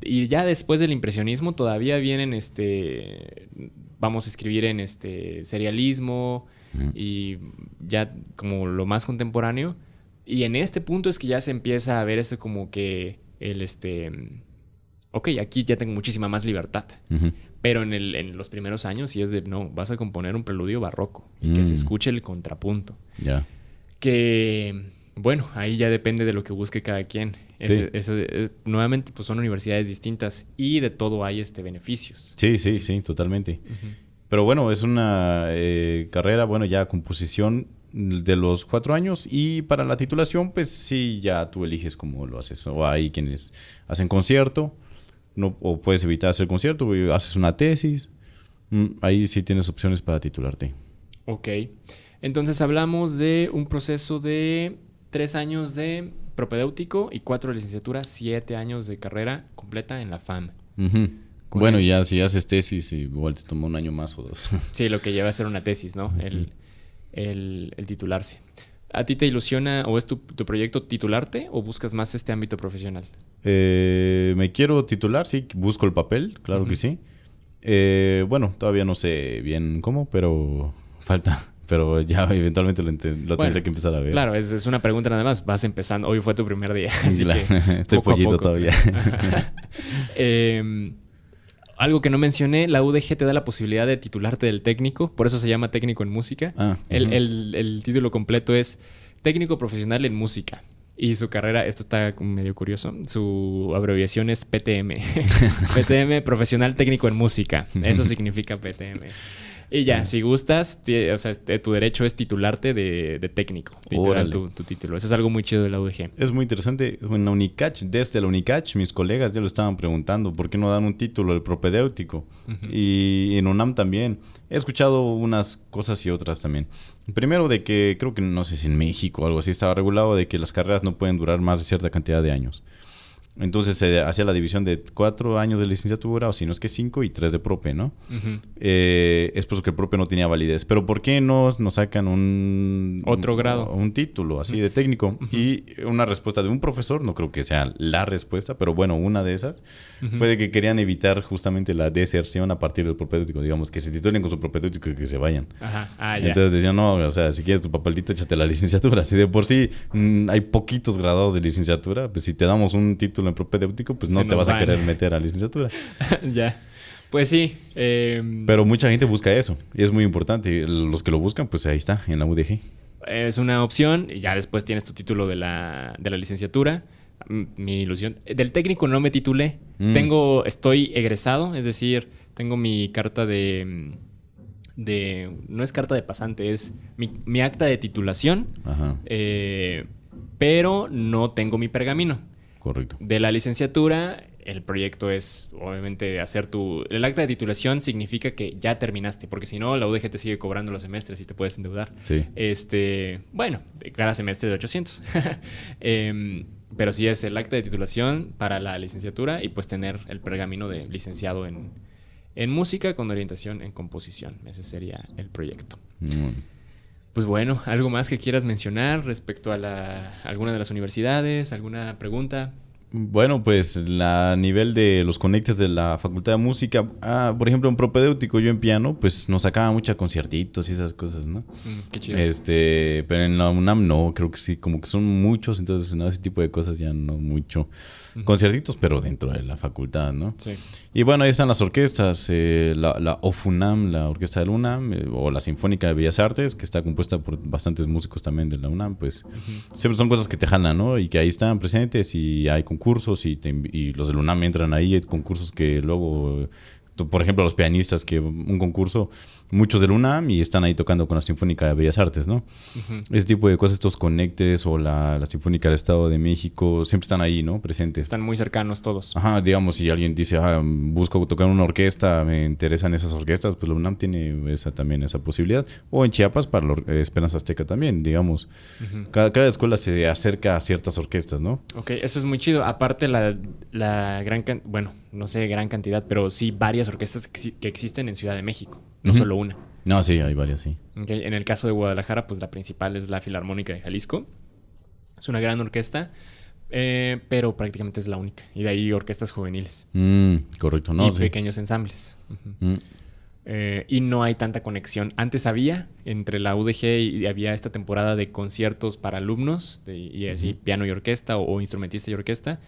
y ya después del impresionismo todavía vienen este vamos a escribir en este serialismo Mm. y ya como lo más contemporáneo y en este punto es que ya se empieza a ver eso como que el este ok, aquí ya tengo muchísima más libertad. Pero en, el, en los primeros años sí es de, no, vas a componer un preludio barroco y que se Mm. escuche el contrapunto. Ya. Que, bueno, ahí ya depende de lo que busque cada quien. Es- Sí. es- es- nuevamente, pues son universidades distintas y de todo hay este beneficios. Sí, sí, sí, totalmente. Pero bueno, es una eh, carrera, bueno, ya composición de los cuatro años y para la titulación, pues sí, ya tú eliges cómo lo haces. O hay quienes hacen concierto, no, o puedes evitar hacer concierto, y haces una tesis. Mm, Ahí sí tienes opciones para titularte. Ok. Entonces hablamos de un proceso de tres años de propedéutico y cuatro de licenciatura, siete años de carrera completa en la FAM. Bueno, el- ya si haces tesis, igual te toma un año más o dos. Sí, lo que lleva a ser una tesis, ¿no? el, el- el titularse. ¿A ti te ilusiona o es tu, tu proyecto titularte o buscas más este ámbito profesional? Eh, me quiero titular, sí, busco el papel, claro que sí. Eh, bueno, todavía no sé bien cómo, pero falta. Pero ya eventualmente lo, lo Bueno, tendré que empezar a ver. Claro, es, es una pregunta nada más. Vas empezando. Hoy fue tu primer día, así Claro, que Estoy poco a pollito poco. todavía. Eh, algo que no mencioné, la UDG te da la posibilidad de titularte del técnico, por eso se llama técnico en música. Ah, el, el título completo es técnico profesional en música. Y su carrera, esto está medio curioso, su abreviación es PTM. PTM, profesional técnico en música. Eso significa PTM. Y ya, si gustas, o sea, este, tu derecho es titularte de, de técnico. Titular tu, tu título. Eso es algo muy chido de la UDG. Es muy interesante. En la Unicach, desde la Unicach, mis colegas ya lo estaban preguntando, ¿por qué no dan un título del propedéutico? Y en UNAM también. He escuchado unas cosas y otras también. Primero de que, creo que no sé si en México o algo así estaba regulado, de que las carreras no pueden durar más de cierta cantidad de años. Entonces se hacía la división de cuatro años de licenciatura, o si no es que cinco, y tres de prope, ¿no? Eh, es por eso que el propio no tenía validez. Pero ¿por qué no nos sacan un... Otro grado. Un título así de técnico. Y una respuesta de un profesor, no creo que sea la respuesta, pero bueno, una de esas, fue de que querían evitar justamente la deserción a partir del propedéutico. Digamos, que se titulen con su propedéutico y que se vayan. Ajá. Ah, ya. Entonces decían, no, o sea, si quieres tu papelito, échate la licenciatura. Si de por sí mm, hay poquitos graduados de licenciatura, pues si te damos un título en propedéutico, pues no Se te vas a querer meter a licenciatura. ya. Pues sí. eh, Pero mucha gente busca eso y es muy importante. Los que lo buscan, pues ahí está, en la UDG. es una opción y ya después tienes tu título de la, de la licenciatura. Mi ilusión. Del técnico no me titulé. Mm. Tengo, estoy egresado, es decir, tengo mi carta de, de, no es carta de pasante, es mi, mi acta de titulación, Ajá, eh, pero no tengo mi pergamino. Correcto. De la licenciatura, el proyecto es obviamente hacer tu... El acta de titulación significa que ya terminaste, porque si no, la UDG te sigue cobrando los semestres y te puedes endeudar. Sí. Este, bueno, cada semestre de 800. Em, pero sí es el acta de titulación para la licenciatura y pues tener el pergamino de licenciado en, en música con orientación en composición. Ese sería el proyecto. Mm. Pues bueno, ¿algo más que quieras mencionar respecto a la, alguna de las universidades? ¿Alguna pregunta? Bueno, pues a nivel de los conectes de la Facultad de Música, ah, por ejemplo, en propedéutico, yo en piano, pues nos sacaban muchos conciertitos y esas cosas, ¿no? Mm, qué chido. Este, pero en la UNAM no, creo que sí, como que son muchos, entonces no, ese tipo de cosas ya no mucho. Conciertitos, pero dentro de la facultad, ¿no? Sí. Y bueno, ahí están las orquestas, eh, la, la OFUNAM, la Orquesta del UNAM, eh, o la Sinfónica de Bellas Artes, que está compuesta por bastantes músicos también de la UNAM, pues siempre son cosas que te jalan, ¿no? Y que ahí están presentes y hay concursos y, te y los del UNAM entran ahí, hay concursos que luego, tú, por ejemplo, los pianistas, que un concurso, muchos del UNAM y están ahí tocando con la Sinfónica de Bellas Artes, ¿no? Ese tipo de cosas, estos conectes o la, la Sinfónica del Estado de México, siempre están ahí, ¿no? Presentes. Están muy cercanos todos. Ajá, digamos, si alguien dice, ah, busco tocar una orquesta, me interesan esas orquestas, pues la UNAM tiene esa, también esa posibilidad. O en Chiapas para la Esperanza Azteca también, digamos. cada, cada escuela se acerca a ciertas orquestas, ¿no? Ok, eso es muy chido. Aparte, la, la gran bueno, no sé gran cantidad, pero sí varias orquestas que, que existen en Ciudad de México, no solo una. No, sí, hay varias, sí. En el caso de Guadalajara, pues la principal es la Filarmónica de Jalisco. Es una gran orquesta, eh, pero prácticamente es la única. Y de ahí orquestas juveniles Mm, correcto, no, y sí. pequeños ensambles. Mm, Eh, y no hay tanta conexión. Antes había entre la UDG y había esta temporada de conciertos para alumnos, de- y así piano y orquesta o, o instrumentista y orquesta.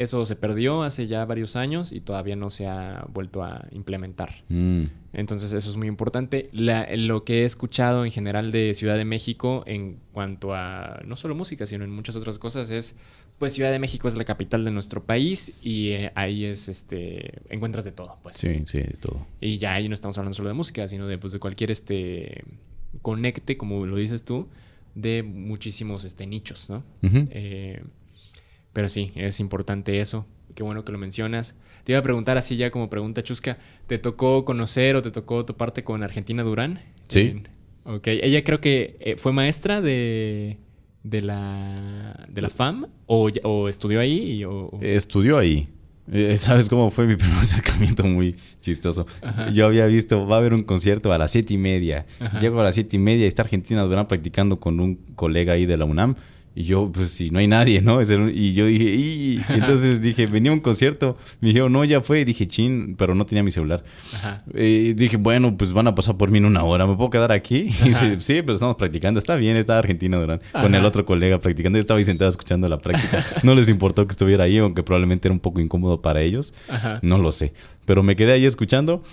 Eso se perdió hace ya varios años y todavía no se ha vuelto a implementar. mm, Entonces eso es muy importante. La- lo que he escuchado en general de Ciudad de México en cuanto a no solo música, sino en muchas otras cosas es, pues Ciudad de México es la capital de nuestro país y eh, ahí es, este, encuentras de todo, pues. sí, sí, de todo. Y ya ahí no estamos hablando solo de música, sino de, pues, de cualquier este conecte, como lo dices tú, de muchísimos este, nichos, ¿no? Eh, pero sí, es importante eso. Qué bueno que lo mencionas. Te iba a preguntar así ya como pregunta chusca, ¿te tocó conocer o te tocó toparte con Argentina Durán? Sí. En- ok, ella creo que eh, fue maestra de, de, la, de la FAM o, o estudió ahí y, o, o- Estudió ahí. ¿Sabes cómo fue mi primer acercamiento? Muy chistoso. Yo había visto, va a haber un concierto a las siete y media. Llego a las siete y media y está Argentina Durán practicando con un colega ahí de la UNAM. Y yo, pues, si no hay nadie, ¿no? Y yo dije, y entonces dije, venía un concierto. Me dijeron, no, ya fue. Y dije, chin, pero no tenía mi celular. Eh, dije, bueno, pues van a pasar por mí en una hora. ¿Me puedo quedar aquí? Y dice, sí, pero estamos practicando. Está bien, está Argentina Durán. Con el otro colega practicando. Yo estaba ahí sentado escuchando la práctica. No les importó que estuviera ahí, aunque probablemente era un poco incómodo para ellos. Ajá. No lo sé. Pero me quedé ahí escuchando.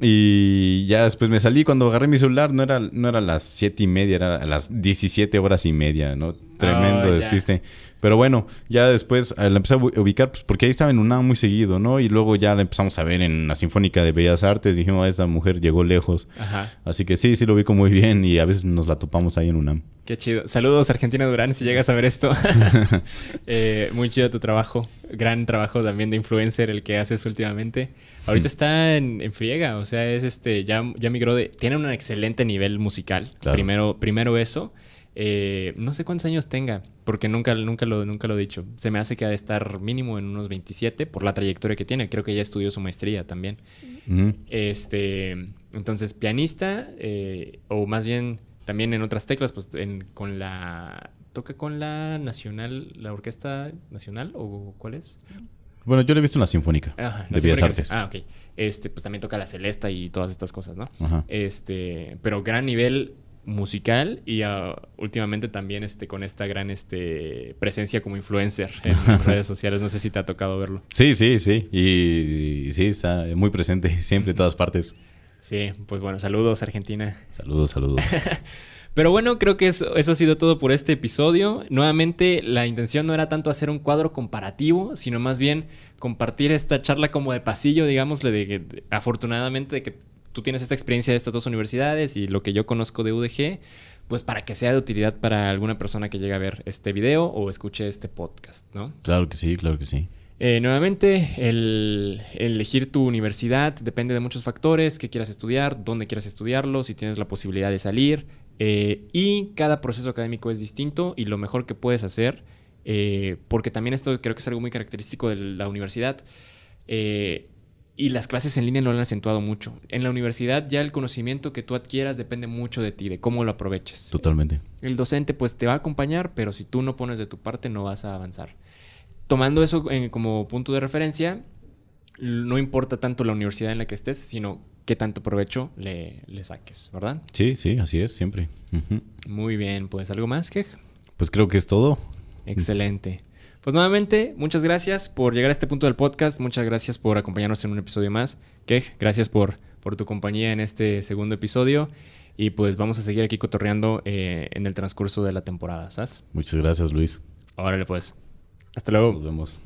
Y ya después me salí. Cuando agarré mi celular, no era, no era las siete y media, era a las 17 horas y media, ¿no? Tremendo Oh, ya. despiste. Pero bueno, ya después eh, la empecé a ubicar, pues porque ahí estaba en UNAM muy seguido, ¿no? Y luego ya la empezamos a ver en la Sinfónica de Bellas Artes. Dijimos, "Ah, esta mujer llegó lejos. Ajá. Así que sí, sí lo ubico muy bien y a veces nos la topamos ahí en UNAM. Qué chido. Saludos, Argentina Durán, si llegas a ver esto. Eh, muy chido tu trabajo. Gran trabajo también de influencer el que haces últimamente. Ahorita está en, en friega, o sea, es este, ya, ya migró de. Tiene un excelente nivel musical. Claro. Primero, primero eso. Eh, no sé cuántos años tenga, porque nunca, nunca, lo, nunca lo he dicho. Se me hace que ha de estar mínimo en unos 27 por la trayectoria que tiene. Creo que ya estudió su maestría también. Este, entonces, pianista, eh, o más bien también en otras teclas, pues en- con la. ¿Toca con la Nacional, la Orquesta Nacional o cuál es? Bueno, yo le he visto en la Sinfónica Ajá, de la Bellas Artes. Ah, ok. Este, pues también toca la Celesta y todas estas cosas, ¿no? Ajá. Este, pero gran nivel musical y ah, últimamente también este, con esta gran este, presencia como influencer en redes sociales. No sé si te ha tocado verlo. Sí, sí, sí. Y, y sí, está muy presente siempre en todas partes. Sí, pues bueno, saludos Argentina. Saludos, saludos. Pero bueno, creo que eso, eso ha sido todo por este episodio. Nuevamente, la intención no era tanto hacer un cuadro comparativo, sino más bien compartir esta charla como de pasillo, digámosle, de que de- afortunadamente de que tú tienes esta experiencia de estas dos universidades y lo que yo conozco de UDG, pues para que sea de utilidad para alguna persona que llegue a ver este video o escuche este podcast, ¿no? claro que sí, claro que sí. Eh, nuevamente, el, el elegir tu universidad depende de muchos factores, qué quieras estudiar, dónde quieras estudiarlo, si tienes la posibilidad de salir. eh, y cada proceso académico es distinto y lo mejor que puedes hacer eh, porque también esto creo que es algo muy característico de la universidad. Eh, y las clases en línea lo han acentuado mucho. En la universidad ya el conocimiento que tú adquieras depende mucho de ti, de cómo lo aproveches. Totalmente. El docente pues te va a acompañar, pero si tú no pones de tu parte no vas a avanzar. Tomando eso como punto de referencia, no importa tanto la universidad en la que estés, sino qué tanto provecho le, saques, ¿verdad? Sí, sí, así es, siempre. Muy bien, pues algo más, que Pues creo que es todo. Excelente. Pues nuevamente, muchas gracias por llegar a este punto del podcast. Muchas gracias por acompañarnos en un episodio más. Kej, gracias por, por tu compañía en este segundo episodio. Y pues vamos a seguir aquí cotorreando eh, en el transcurso de la temporada, ¿sabes? Muchas gracias, Luis. Órale, pues. Hasta luego. Nos vemos.